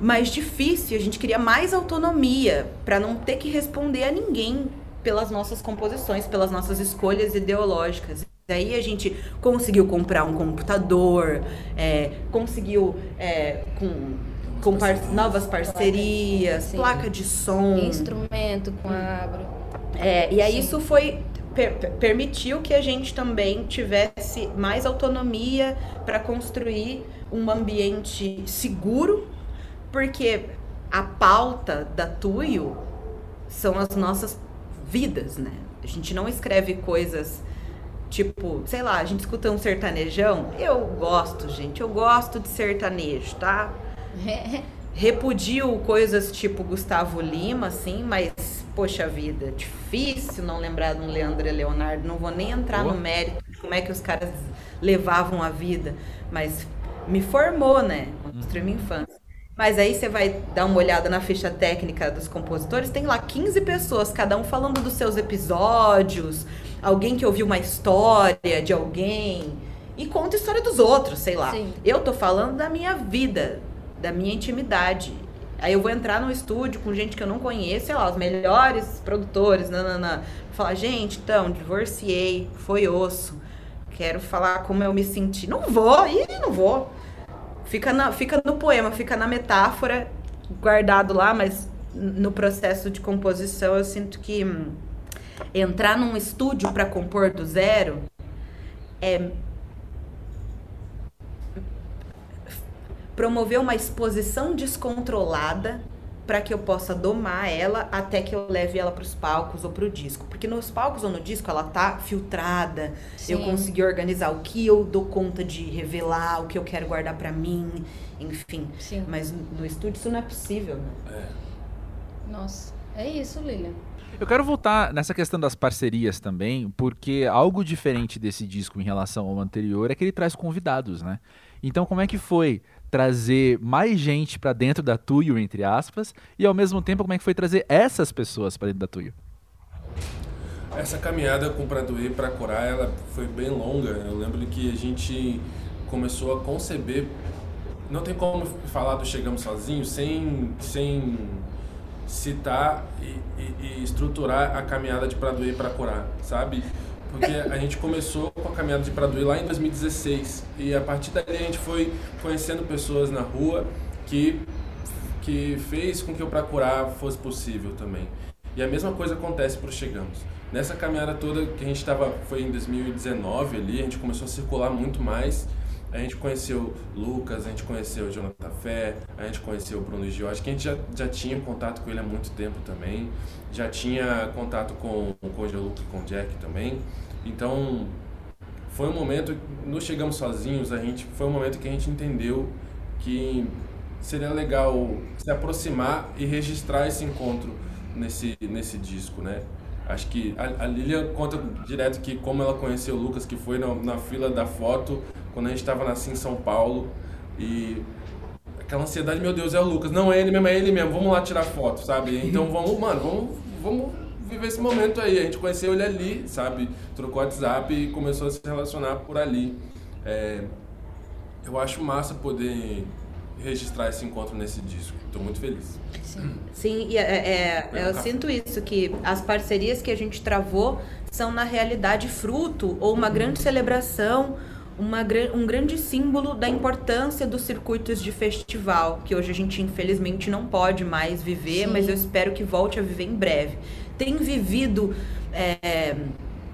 Speaker 7: mais difícil. A gente queria mais autonomia para não ter que responder a ninguém pelas nossas composições, pelas nossas escolhas ideológicas. Daí a gente conseguiu comprar um computador, é, conseguiu é, com, com par novas parcerias, Sim. placa de som.
Speaker 9: Instrumento com abro.
Speaker 7: É, e aí Sim. isso foi per permitiu que a gente também tivesse mais autonomia para construir um ambiente seguro, porque a pauta da Tuyo são as nossas vidas, né? A gente não escreve coisas tipo, sei lá, a gente escuta um sertanejão. Eu gosto, gente, eu gosto de sertanejo, tá? Repudio coisas tipo Gustavo Lima, assim, mas, poxa vida, difícil não lembrar de um Leandro e Leonardo. Não vou nem entrar Boa. no mérito de como é que os caras levavam a vida, mas me formou, né? Construiu minha infância. Mas aí você vai dar uma olhada na ficha técnica dos compositores, tem lá 15 pessoas, cada um falando dos seus episódios, alguém que ouviu uma história de alguém e conta a história dos outros, sei lá. Sim. Eu tô falando da minha vida, da minha intimidade. Aí eu vou entrar no estúdio com gente que eu não conheço, sei lá, os melhores produtores, nanana. Falar, gente, então, divorciei, foi osso. Quero falar como eu me senti. Não vou, e não vou. Fica, na, fica no poema, fica na metáfora, guardado lá, mas no processo de composição eu sinto que hum, entrar num estúdio para compor do zero é promover uma exposição descontrolada para que eu possa domar ela até que eu leve ela para os palcos ou para o disco. Porque nos palcos ou no disco ela tá filtrada, Sim. eu consegui organizar o que eu dou conta de revelar, o que eu quero guardar para mim, enfim. Sim. Mas no estúdio isso não é possível, né?
Speaker 9: É. Nossa, é isso, Lilian.
Speaker 1: Eu quero voltar nessa questão das parcerias também, porque algo diferente desse disco em relação ao anterior é que ele traz convidados, né? Então, como é que foi trazer mais gente para dentro da Tuyo, entre aspas, e ao mesmo tempo como é que foi trazer essas pessoas para dentro da Tuyo?
Speaker 8: Essa caminhada com Pradoe para Corar, ela foi bem longa. Eu lembro que a gente começou a conceber, não tem como falar do Chegamos Sozinhos sem, sem citar e, e, e estruturar a caminhada de Pradoe para Corar, sabe? Porque a gente começou com a caminhada de Pradoí lá em 2016 e a partir daí a gente foi conhecendo pessoas na rua que que fez com que o Procurar fosse possível também. E a mesma coisa acontece para Chegamos. Nessa caminhada toda que a gente estava, foi em 2019 ali, a gente começou a circular muito mais. A gente conheceu Lucas, a gente conheceu Jonathan Fé, a gente conheceu Bruno Gio. Acho que a gente já, já tinha contato com ele há muito tempo também. Já tinha contato com, com o Geoluc e com o Jack também. Então, foi um momento, não chegamos sozinhos, a gente foi um momento que a gente entendeu que seria legal se aproximar e registrar esse encontro nesse, nesse disco, né? Acho que a, a Lilian conta direto que como ela conheceu o Lucas, que foi na, na fila da foto, quando a gente estava nasci em São Paulo, e aquela ansiedade, meu Deus, é o Lucas. Não, é ele mesmo, é ele mesmo, vamos lá tirar foto, sabe? Então vamos, mano, vamos, vamos viver esse momento aí. A gente conheceu ele ali, sabe? Trocou WhatsApp e começou a se relacionar por ali. É, Eu acho massa poder registrar esse encontro nesse disco. Estou muito feliz.
Speaker 7: Sim, Sim e é, é, é eu sinto isso, que as parcerias que a gente travou são, na realidade, fruto ou uma grande celebração, uma, um grande símbolo da importância dos circuitos de festival, que hoje a gente, infelizmente, não pode mais viver, Sim. mas eu espero que volte a viver em breve. Tem vivido. É,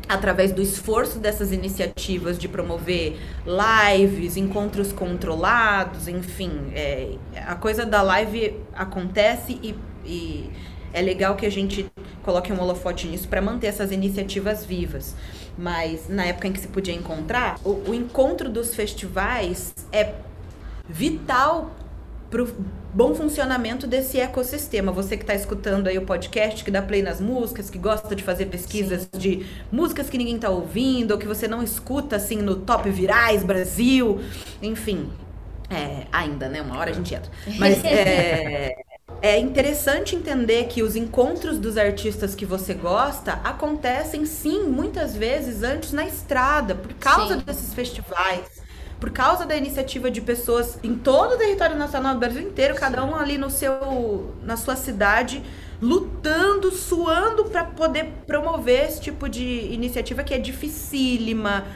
Speaker 7: através do esforço dessas iniciativas de promover lives, encontros controlados, enfim, é, a coisa da live acontece e, e, é legal que a gente coloque um holofote nisso para manter essas iniciativas vivas. Mas na época em que se podia encontrar, o, o encontro dos festivais é vital para o bom funcionamento desse ecossistema. Você que está escutando aí o podcast, que dá play nas músicas, que gosta de fazer pesquisas Sim. de músicas que ninguém está ouvindo, ou que você não escuta assim no Top Virais Brasil, enfim. É, ainda, né? Uma hora a gente entra. Mas é, é interessante entender que os encontros dos artistas que você gosta acontecem sim, muitas vezes antes na estrada, por causa sim. desses festivais por causa da iniciativa de pessoas em todo o território nacional do Brasil inteiro, cada um ali no seu, na sua cidade, lutando, suando para poder promover esse tipo de iniciativa que é dificílima,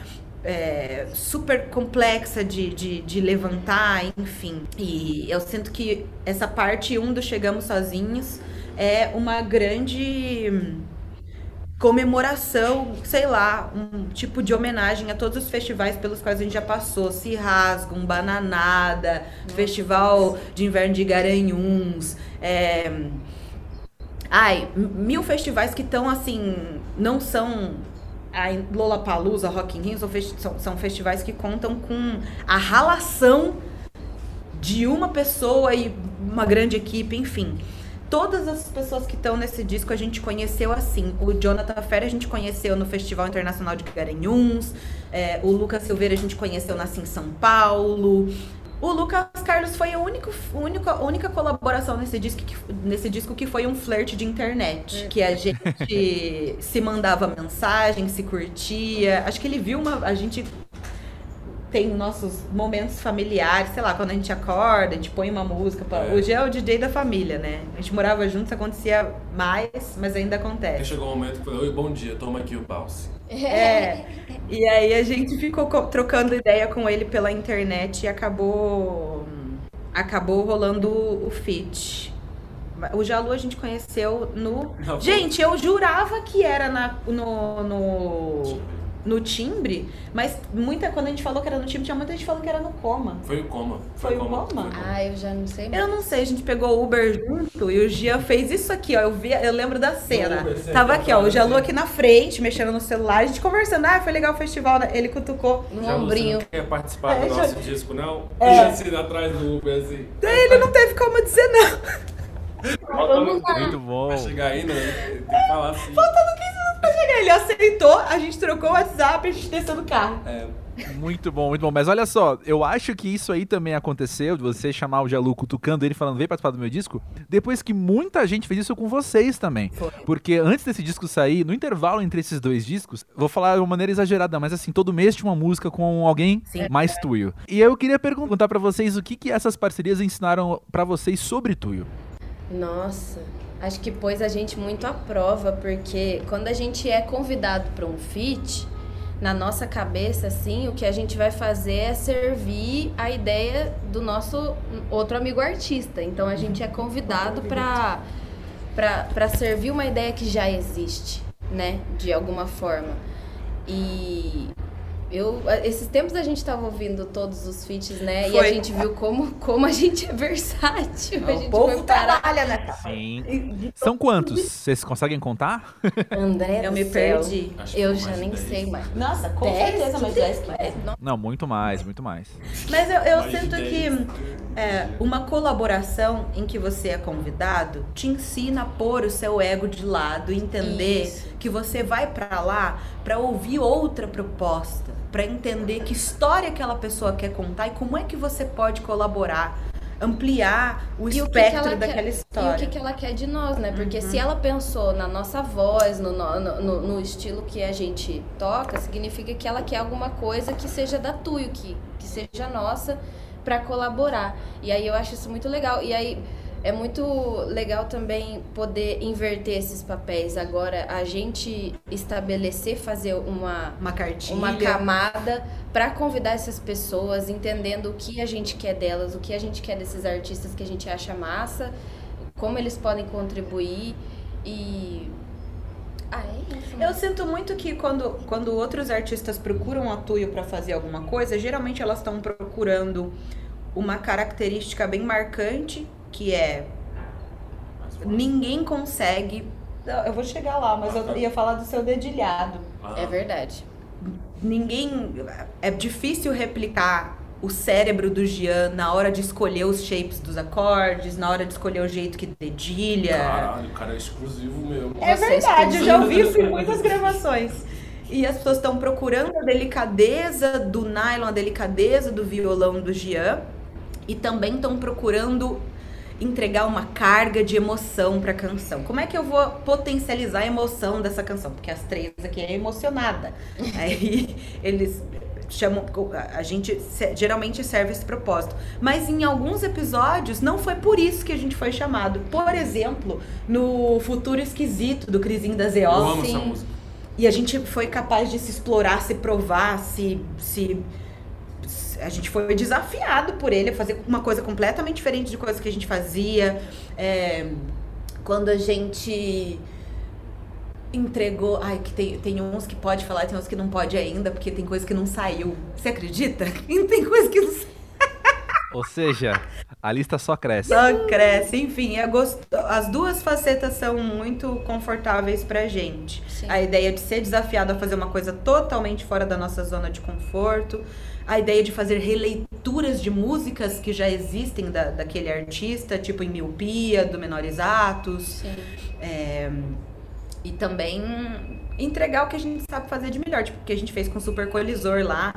Speaker 7: é, super complexa de, de, de, levantar, enfim. E eu sinto que essa parte 1 um do Chegamos Sozinhos é uma grande comemoração, sei lá, um tipo de homenagem a todos os festivais pelos quais a gente já passou. Se Rasgam, Bananada, Nossa. Festival de Inverno de Garanhuns. É... Ai, mil festivais que estão assim, não são a Lollapalooza, Rock in Rio, são, são, festivais que contam com a ralação de uma pessoa e uma grande equipe, enfim todas as pessoas que estão nesse disco a gente conheceu assim. O Jonathan Ferrer a gente conheceu no Festival Internacional de Garanhuns. É, o Lucas Silveira a gente conheceu na Sim São Paulo. O Lucas Carlos foi a única, única, única colaboração nesse disco, que, nesse disco que foi um flerte de internet. É. Que a gente se mandava mensagem, se curtia. Acho que ele viu uma. A gente tem nossos momentos familiares, sei lá, quando a gente acorda, a gente põe uma música. Pra... É. Hoje é o DJ da família, né? A gente morava junto, isso acontecia mais, mas ainda acontece.
Speaker 8: Chegou um momento que falou, oi, bom dia, toma aqui o pause.
Speaker 7: É. E aí a gente ficou trocando ideia com ele pela internet e acabou acabou rolando o feat. O Jalu a gente conheceu no. Não, gente, eu jurava que era na, no, no no timbre, mas muita quando a gente falou que era no timbre, tinha muita gente falando que era no coma.
Speaker 8: Foi o coma.
Speaker 7: Foi, foi o coma?
Speaker 9: coma? Ah, eu já não sei.
Speaker 7: Mais. Eu não sei, a gente pegou o Uber junto e o Gia fez isso aqui, ó. Eu vi, eu lembro da cena. Uber, Tava aqui, ó, o Jalu aqui na frente, mexendo no celular, a gente conversando, ah, foi legal o festival, né? ele cutucou
Speaker 9: no Jalu, ombrinho.
Speaker 8: Você não quer participar é, do nosso já... disco, não? É. assim atrás do Uber assim.
Speaker 7: Daí ele não teve como dizer não.
Speaker 1: Muito bom.
Speaker 8: Vai chegar ainda, tem que falar assim.
Speaker 7: Faltando 15 Pra chegar, ele aceitou, a gente trocou o WhatsApp e a gente desceu do carro.
Speaker 8: É.
Speaker 1: Muito bom, muito bom. Mas olha só, eu acho que isso aí também aconteceu, de você chamar o Jalu cutucando ele, falando, vem participar do meu disco, depois que muita gente fez isso com vocês também. Porque antes desse disco sair, no intervalo entre esses dois discos, vou falar de uma maneira exagerada, mas assim, todo mês tinha uma música com alguém Sim. mais tuyo. E eu queria perguntar para vocês o que, que essas parcerias ensinaram para vocês sobre tuyo.
Speaker 9: Nossa, acho que pôs a gente muito à prova, porque quando a gente é convidado para um feat, na nossa cabeça, assim, o que a gente vai fazer é servir a ideia do nosso outro amigo artista. Então a gente é convidado para para servir uma ideia que já existe, né, de alguma forma. E eu, esses tempos a gente estava ouvindo todos os feats, né? Foi. E a gente viu como, como a gente é versátil.
Speaker 7: O a gente povo trabalha, né?
Speaker 1: Sim. São quantos? Vocês conseguem contar?
Speaker 9: André, eu me perdi. Eu já nem 10. sei mais.
Speaker 7: Nossa, com 10, certeza, mas 10, 10.
Speaker 1: Não, muito mais, muito mais.
Speaker 7: Mas eu, eu sinto que é, uma colaboração em que você é convidado te ensina a pôr o seu ego de lado entender Isso. que você vai para lá para ouvir outra proposta para entender que história aquela pessoa quer contar e como é que você pode colaborar ampliar o espectro
Speaker 9: o
Speaker 7: daquela
Speaker 9: quer,
Speaker 7: história.
Speaker 9: E o que, que ela quer de nós, né? Porque
Speaker 7: Uhum.
Speaker 9: se ela pensou na nossa voz, no, no, no, no estilo que a gente toca, significa que ela quer alguma coisa que seja da Tuyo, que, que seja nossa, para colaborar. E aí eu acho isso muito legal. E aí é muito legal também poder inverter esses papéis. Agora, a gente estabelecer, fazer uma,
Speaker 7: Uma cartilha.
Speaker 9: uma camada para convidar essas pessoas, entendendo o que a gente quer delas, o que a gente quer desses artistas que a gente acha massa, como eles podem contribuir e. Ah, é isso.
Speaker 7: Eu sinto muito que quando, quando outros artistas procuram a Tuyo para fazer alguma coisa, geralmente elas estão procurando uma característica bem marcante, que é ninguém consegue. Eu vou chegar lá, mas eu ia falar do seu dedilhado.
Speaker 9: É verdade.
Speaker 7: Ninguém. É difícil replicar o cérebro do Gian na hora de escolher os shapes dos acordes, na hora de escolher o jeito que dedilha.
Speaker 8: Caralho, o cara é exclusivo mesmo.
Speaker 7: É
Speaker 9: Você
Speaker 7: verdade, eu já ouvi isso em muitas gravações. E as pessoas estão procurando a delicadeza do nylon, a delicadeza do violão do Gian. E também estão procurando entregar uma carga de emoção para a canção. Como é que eu vou potencializar a emoção dessa canção? Porque as três aqui é emocionada. Aí eles chamam a gente geralmente serve esse propósito. Mas em alguns episódios não foi por isso que a gente foi chamado. Por exemplo, no Futuro Esquisito do Crisinho da
Speaker 8: Eu amo
Speaker 7: Zeol.
Speaker 8: essa música.
Speaker 7: E a gente foi capaz de se explorar, se provar, se, se a gente foi desafiado por ele a fazer uma coisa completamente diferente de coisa que a gente fazia. É, quando a gente entregou. Ai, que tem, tem uns que pode falar, tem uns que não pode ainda, porque tem coisa que não saiu. Você acredita? tem coisa que não saiu.
Speaker 1: Ou seja, a lista só cresce.
Speaker 7: Só cresce. Enfim, é gost... as duas facetas são muito confortáveis pra gente.
Speaker 9: Sim.
Speaker 7: A ideia de ser desafiado a fazer uma coisa totalmente fora da nossa zona de conforto. A ideia de fazer releituras de músicas que já existem da, daquele artista, tipo em Miopia, do Menores Atos. É, e também entregar o que a gente sabe fazer de melhor, tipo o que a gente fez com o Super Colisor lá.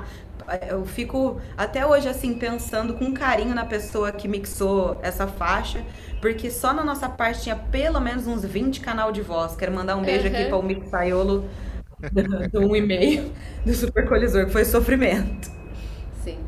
Speaker 7: Eu fico até hoje assim pensando com carinho na pessoa que mixou essa faixa, porque só na nossa parte tinha pelo menos uns 20 canal de voz. Quero mandar um beijo aqui
Speaker 9: Uhum.
Speaker 7: para o Mixaiolo do 1,5 do Super Colisor, que foi sofrimento.
Speaker 9: Sim.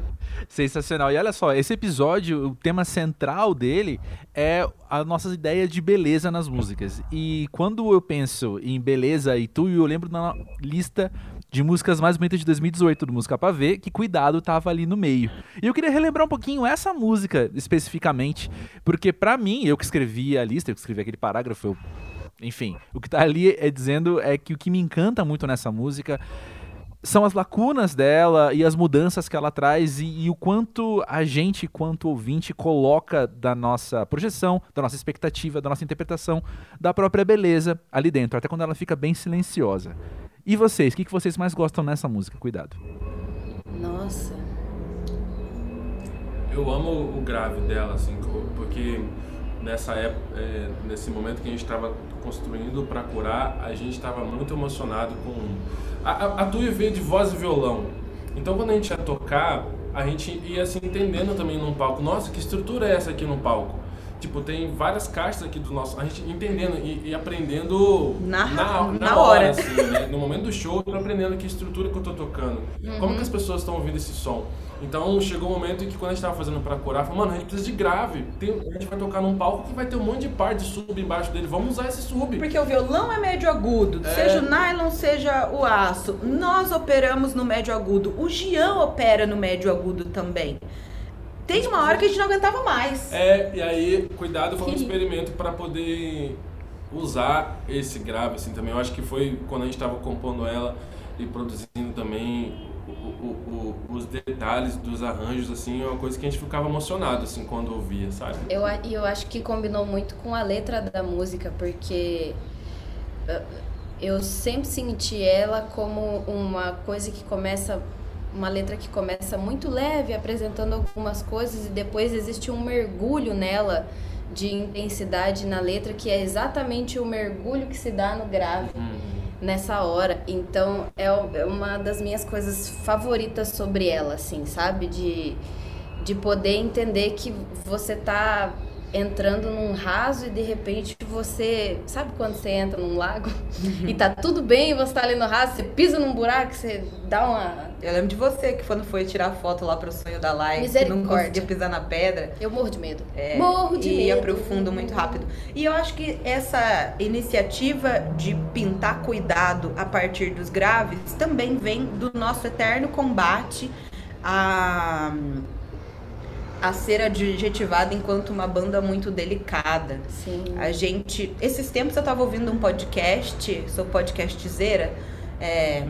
Speaker 1: Sensacional. E olha só, esse episódio, o tema central dele é a nossa ideia de beleza nas músicas. E quando eu penso em beleza e tu, eu lembro da lista de músicas mais bonitas de 2018 do Música Pra Ver, que Cuidado tava ali no meio. E eu queria relembrar um pouquinho essa música especificamente, porque pra mim, eu que escrevi a lista, eu que escrevi aquele parágrafo, eu enfim, o que tá ali é dizendo é que o que me encanta muito nessa música são as lacunas dela e as mudanças que ela traz e, e o quanto a gente, quanto ouvinte, coloca da nossa projeção, da nossa expectativa, da nossa interpretação da própria beleza ali dentro, até quando ela fica bem silenciosa. E vocês, o que, que vocês mais gostam nessa música? Cuidado.
Speaker 9: Nossa.
Speaker 8: Eu amo o grave dela, assim, porque nessa época, é, nesse momento que a gente estava construindo para curar, a gente estava muito emocionado com. A, a, a Tui veio de voz e violão. Então quando a gente ia tocar, a gente ia se entendendo também num palco. Nossa, que estrutura é essa aqui no palco? Tipo, tem várias caixas aqui do nosso. A gente entendendo e, e aprendendo
Speaker 7: Na-
Speaker 8: na,
Speaker 7: na hora.
Speaker 8: assim, né? No momento do show, eu tô aprendendo que estrutura que eu tô tocando. Como que as pessoas estão ouvindo esse som? Então chegou um momento em que quando a gente tava fazendo pra curar, falou, mano, a gente precisa de grave. Tem- a gente vai tocar num palco que vai ter um monte de par de sub embaixo dele. Vamos usar esse sub.
Speaker 7: Porque o violão é médio agudo,
Speaker 8: É.
Speaker 7: seja o nylon, seja o aço. Nós operamos no médio agudo. O Gian opera no médio agudo também. Tem uma hora que a gente não aguentava mais.
Speaker 8: É, e aí, cuidado foi um experimento para poder usar esse grave, assim, também. Eu acho que foi quando a gente tava compondo ela e produzindo também o- os detalhes dos arranjos, assim, é uma coisa que a gente ficava emocionado, assim, quando ouvia, sabe?
Speaker 9: Eu, e eu acho que combinou muito com a letra da música, porque eh, eu sempre senti ela como uma coisa que começa, uma letra que começa muito leve, apresentando algumas coisas, e depois existe um mergulho nela de intensidade na letra, que é exatamente o mergulho que se dá no grave nessa hora. Então é é uma das minhas coisas favoritas sobre ela, assim, sabe? De, de poder entender que você tá entrando num raso e de repente você. Sabe quando você entra num lago e tá tudo bem e você tá ali no raso, você pisa num buraco, você dá uma.
Speaker 7: Eu lembro de você que quando foi tirar foto lá pro sonho da live, que não conseguia pisar na pedra.
Speaker 9: Eu morro de medo.
Speaker 7: É,
Speaker 9: morro de
Speaker 7: e
Speaker 9: medo.
Speaker 7: ia pro fundo muito rápido. E eu acho que essa iniciativa de pintar cuidado a partir dos graves também vem do nosso eterno combate a a ser adjetivada enquanto uma banda muito delicada.
Speaker 9: Sim.
Speaker 7: A gente. Esses tempos eu tava ouvindo um podcast, sou podcastzeira, é,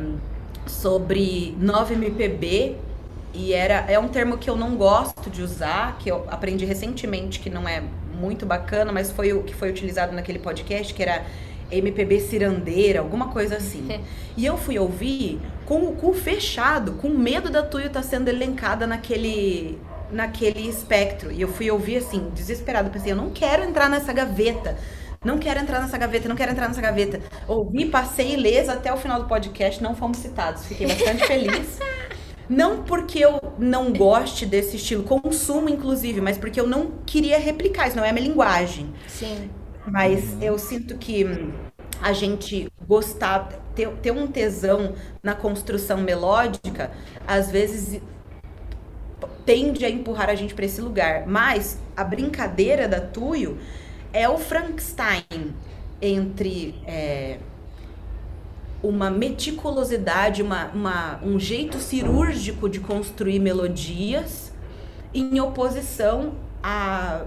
Speaker 7: sobre 9MPB. E era, é um termo que eu não gosto de usar, que eu aprendi recentemente que não é muito bacana, mas foi o que foi utilizado naquele podcast, que era MPB cirandeira, alguma coisa assim. e eu fui ouvir com o cu fechado, com medo da Tuyo estar tá sendo elencada naquele naquele espectro. E eu fui ouvir assim, desesperado. Pensei, eu não quero entrar nessa gaveta. Não quero entrar nessa gaveta, não quero entrar nessa gaveta. Ouvi, passei ilesa até o final do podcast, não fomos citados. Fiquei bastante feliz. Não porque eu não goste desse estilo, consumo inclusive, mas porque eu não queria replicar, isso não é a minha linguagem.
Speaker 9: Sim.
Speaker 7: Mas eu sinto que a gente gostar, ter, ter um tesão na construção melódica, às vezes tende a empurrar a gente para esse lugar. Mas a brincadeira da Tuyo é o Frankenstein entre é, uma meticulosidade, uma, uma, um jeito cirúrgico de construir melodias em oposição a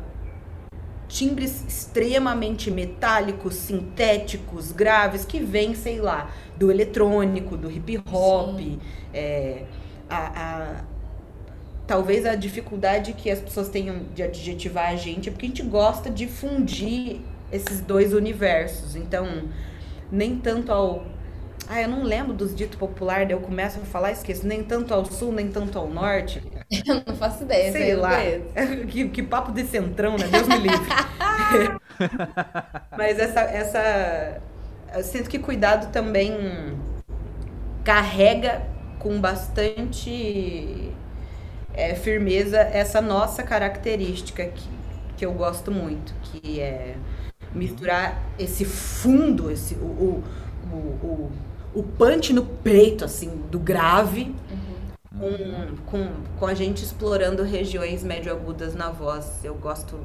Speaker 7: timbres extremamente metálicos, sintéticos, graves, que vêm, sei lá, do eletrônico, do hip hop, é, a, a talvez a dificuldade que as pessoas tenham de adjetivar a gente é porque a gente gosta de fundir esses dois universos. Então, nem tanto ao. Ah, eu não lembro dos ditos populares, daí eu começo a falar e esqueço. Nem tanto ao sul, nem tanto ao norte.
Speaker 9: Eu não faço ideia.
Speaker 7: Sei lá. que, que papo de centrão, né? Deus me livre. Mas essa, essa. Eu sinto que cuidado também carrega com bastante é, firmeza essa nossa característica que, que eu gosto muito, que é misturar esse fundo, esse, o, o, o, o, o punch no peito, assim, do grave, uhum. com, com, com a gente explorando regiões médio-agudas na voz. Eu gosto,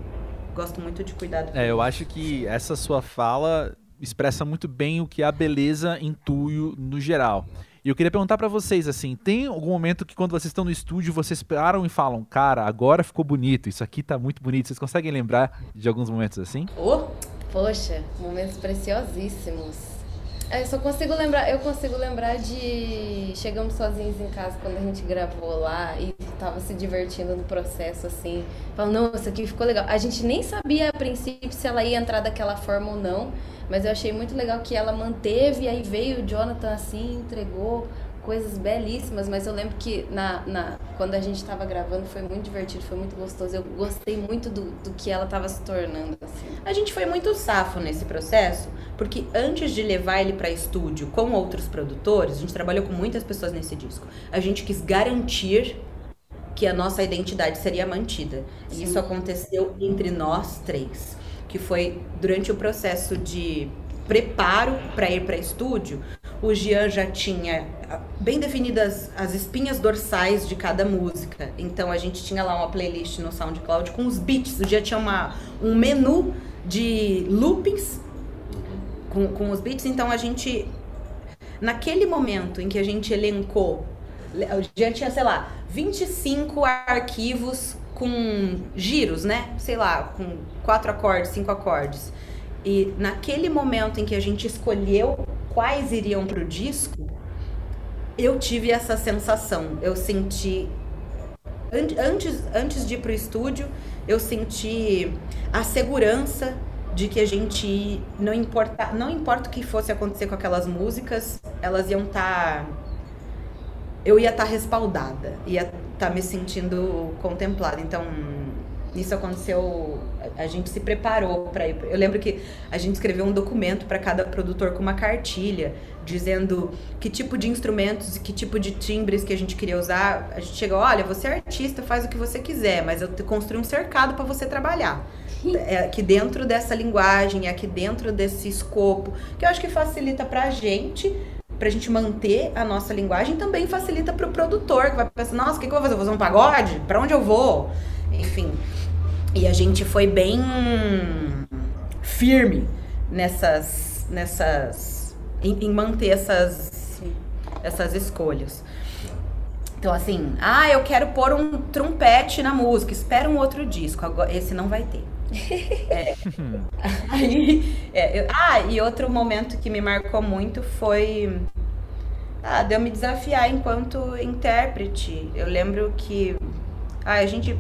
Speaker 7: gosto muito de cuidado.
Speaker 1: É, eu acho que essa sua fala expressa muito bem o que é a beleza intuio no geral. E eu queria perguntar para vocês, assim, tem algum momento que quando vocês estão no estúdio, vocês param e falam, cara, agora ficou bonito, isso aqui tá muito bonito. Vocês conseguem lembrar de alguns momentos assim?
Speaker 9: Oh, poxa, momentos preciosíssimos. É, só consigo lembrar, eu consigo lembrar de chegamos sozinhos em casa quando a gente gravou lá e tava se divertindo no processo assim. Falando, não, isso aqui ficou legal. A gente nem sabia a princípio se ela ia entrar daquela forma ou não. Mas eu achei muito legal que ela manteve, aí veio o Jonathan assim, entregou coisas belíssimas, mas eu lembro que na, na, quando a gente estava gravando foi muito divertido, foi muito gostoso. Eu gostei muito do, do que ela estava se tornando. Assim.
Speaker 7: A gente foi muito safo nesse processo, porque antes de levar ele para estúdio com outros produtores, a gente trabalhou com muitas pessoas nesse disco. A gente quis garantir que a nossa identidade seria mantida. Sim. E isso aconteceu entre nós três que foi durante o processo de preparo para ir para estúdio, o Jean já tinha ah, bem definidas as espinhas dorsais de cada música. Então a gente tinha lá uma playlist no SoundCloud com os beats. O Jean tinha uma, um menu de loopings com, com os beats. Então a gente, naquele momento em que a gente elencou, o Jean tinha, sei lá, 25 arquivos com giros, né? Sei lá, com quatro acordes, cinco acordes. E naquele momento em que a gente escolheu quais iriam pro disco, eu tive essa sensação. Eu senti antes antes de ir pro estúdio, eu senti a segurança de que a gente não importa não importa o que fosse acontecer com aquelas músicas, elas iam estar tá, eu ia estar tá respaldada, ia estar tá me sentindo contemplada. Então, isso aconteceu, a gente se preparou para ir. Eu lembro que a gente escreveu um documento para cada produtor com uma cartilha dizendo que tipo de instrumentos e que tipo de timbres que a gente queria usar. A gente chegou, olha, você é artista, faz o que você quiser, mas eu construí um cercado para você trabalhar. É aqui dentro dessa linguagem, é aqui dentro desse escopo, que eu acho que facilita para a gente pra gente manter a nossa linguagem, também facilita pro produtor, que vai pensar, nossa, o que, que eu vou fazer? vou fazer um pagode? Pra onde eu vou? Enfim. E a gente foi bem firme nessas. nessas. em, em manter essas. essas escolhas. Então, assim, ah, eu quero pôr um trompete na música, espera um outro disco, agora, esse não vai ter. É. Aí, é, eu, ah, e outro momento que me marcou muito foi ah, de eu me desafiar enquanto intérprete. Eu lembro que ah, a gente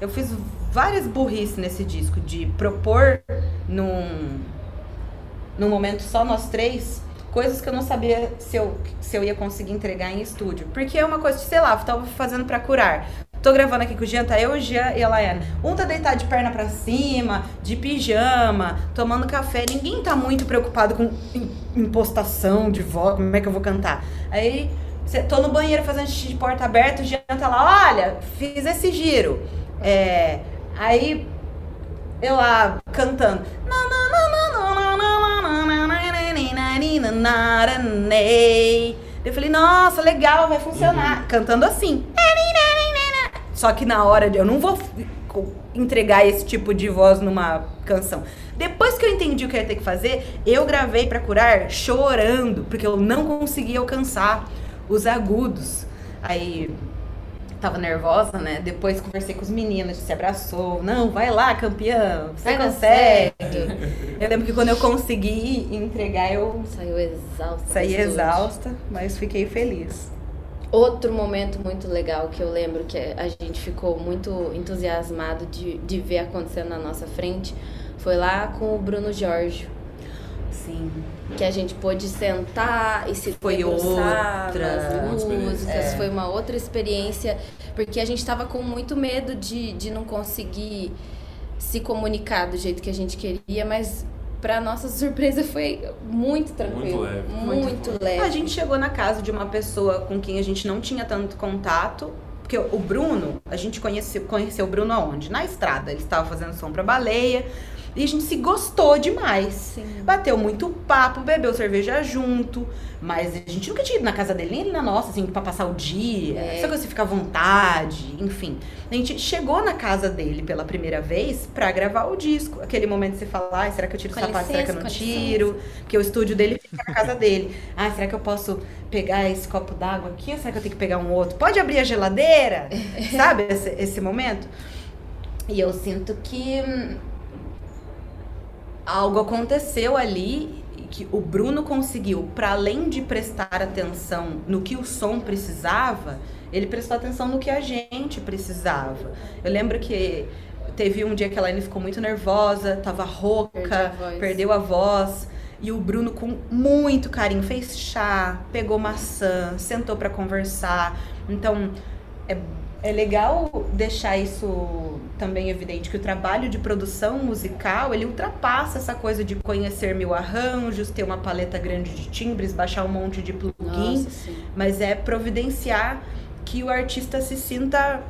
Speaker 7: eu fiz várias burrices nesse disco de propor num num momento só nós três coisas que eu não sabia se eu, se eu ia conseguir entregar em estúdio. Porque é uma coisa, sei lá, eu tava fazendo para curar. Tô gravando aqui com o Jean, tá eu, o Jean e a Laiane. Um tá deitado de perna para cima, de pijama, tomando café. Ninguém tá muito preocupado com impostação de voz, como é que eu vou cantar. Aí, tô no banheiro fazendo xixi de porta aberta, o Jean tá lá, olha, fiz esse giro. É, aí, eu lá, cantando. Eu falei, nossa, legal, vai funcionar. Uhum. Cantando assim. Só que na hora de. Eu não vou entregar esse tipo de voz numa canção. Depois que eu entendi o que eu ia ter que fazer, eu gravei para curar chorando, porque eu não conseguia alcançar os agudos. Aí tava nervosa, né? Depois conversei com os meninos, se abraçou. Não, vai lá, campeão, você vai consegue. Eu lembro que quando eu consegui entregar, eu.
Speaker 9: Saiu exausta.
Speaker 7: Saí exausta, mas fiquei feliz.
Speaker 9: Outro momento muito legal que eu lembro que a gente ficou muito entusiasmado de, de ver acontecendo na nossa frente foi lá com o Bruno Jorge.
Speaker 7: Sim.
Speaker 9: Que a gente pôde sentar e se
Speaker 7: foi outra
Speaker 9: músicas. É. Foi uma outra experiência. Porque a gente estava com muito medo de, de não conseguir se comunicar do jeito que a gente queria, mas para nossa surpresa foi muito tranquilo, muito leve. Muito, muito leve.
Speaker 7: A gente chegou na casa de uma pessoa com quem a gente não tinha tanto contato, porque o Bruno, a gente conheceu, conheceu o Bruno aonde? Na estrada. Ele estava fazendo som para baleia. E a gente se gostou demais. Sim. Bateu muito papo, bebeu cerveja junto. Mas a gente nunca tinha ido na casa dele, nem na nossa, assim, pra passar o dia. É. Essa coisa você fica à vontade, enfim. A gente chegou na casa dele pela primeira vez pra gravar o disco. Aquele momento de você falar, ah, será que eu tiro o sapato, será que eu não tiro? Licença. Porque o estúdio dele fica na casa dele. Ah, será que eu posso pegar esse copo d'água aqui ou será que eu tenho que pegar um outro? Pode abrir a geladeira? Sabe esse, esse momento? E eu sinto que hum, algo aconteceu ali que o Bruno conseguiu, para além de prestar atenção no que o som precisava, ele prestou atenção no que a gente precisava. Eu lembro que teve um dia que a Elaine ficou muito nervosa, tava rouca, a perdeu a voz. E o Bruno, com muito carinho, fez chá, pegou maçã, sentou para conversar. Então, é é legal deixar isso também evidente que o trabalho de produção musical ele ultrapassa essa coisa de conhecer mil arranjos, ter uma paleta grande de timbres, baixar um monte de plugins, mas é providenciar que o artista se sinta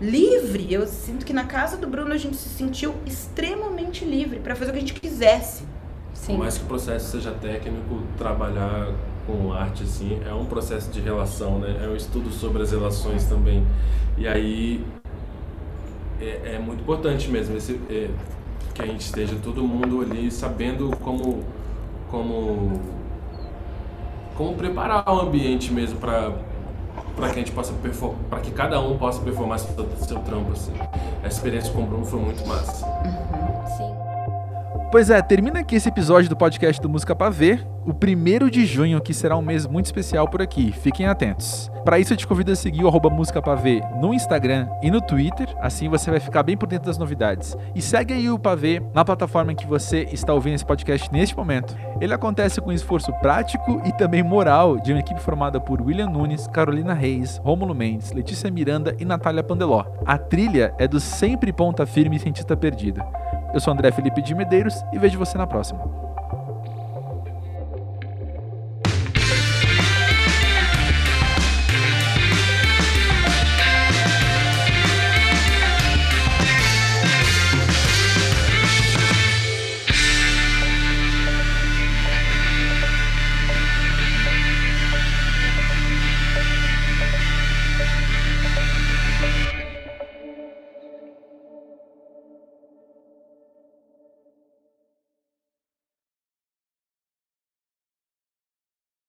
Speaker 7: livre. Eu sinto que na casa do Bruno a gente se sentiu extremamente livre para fazer o que a gente quisesse.
Speaker 8: Sim. Por mais que o processo seja técnico, trabalhar com arte assim é um processo de relação, né? É um estudo sobre as relações também. E aí é, é muito importante mesmo esse, é, que a gente esteja todo mundo ali sabendo como como como preparar o ambiente mesmo para para que a gente possa performar, para que cada um possa performar seu, seu trampo assim. A experiência com o Bruno foi muito massa.
Speaker 9: Uhum.
Speaker 1: Pois é, termina aqui esse episódio do podcast do Música Pra Ver, o primeiro de junho, que será um mês muito especial por aqui. Fiquem atentos. Para isso, eu te convido a seguir o arroba Música Pavê no Instagram e no Twitter, assim você vai ficar bem por dentro das novidades. E segue aí o Pavê na plataforma em que você está ouvindo esse podcast neste momento. Ele acontece com esforço prático e também moral de uma equipe formada por William Nunes, Carolina Reis, Rômulo Mendes, Letícia Miranda e Natália Pandeló. A trilha é do sempre ponta firme cientista perdida. Eu sou André Felipe de Medeiros e vejo você na próxima.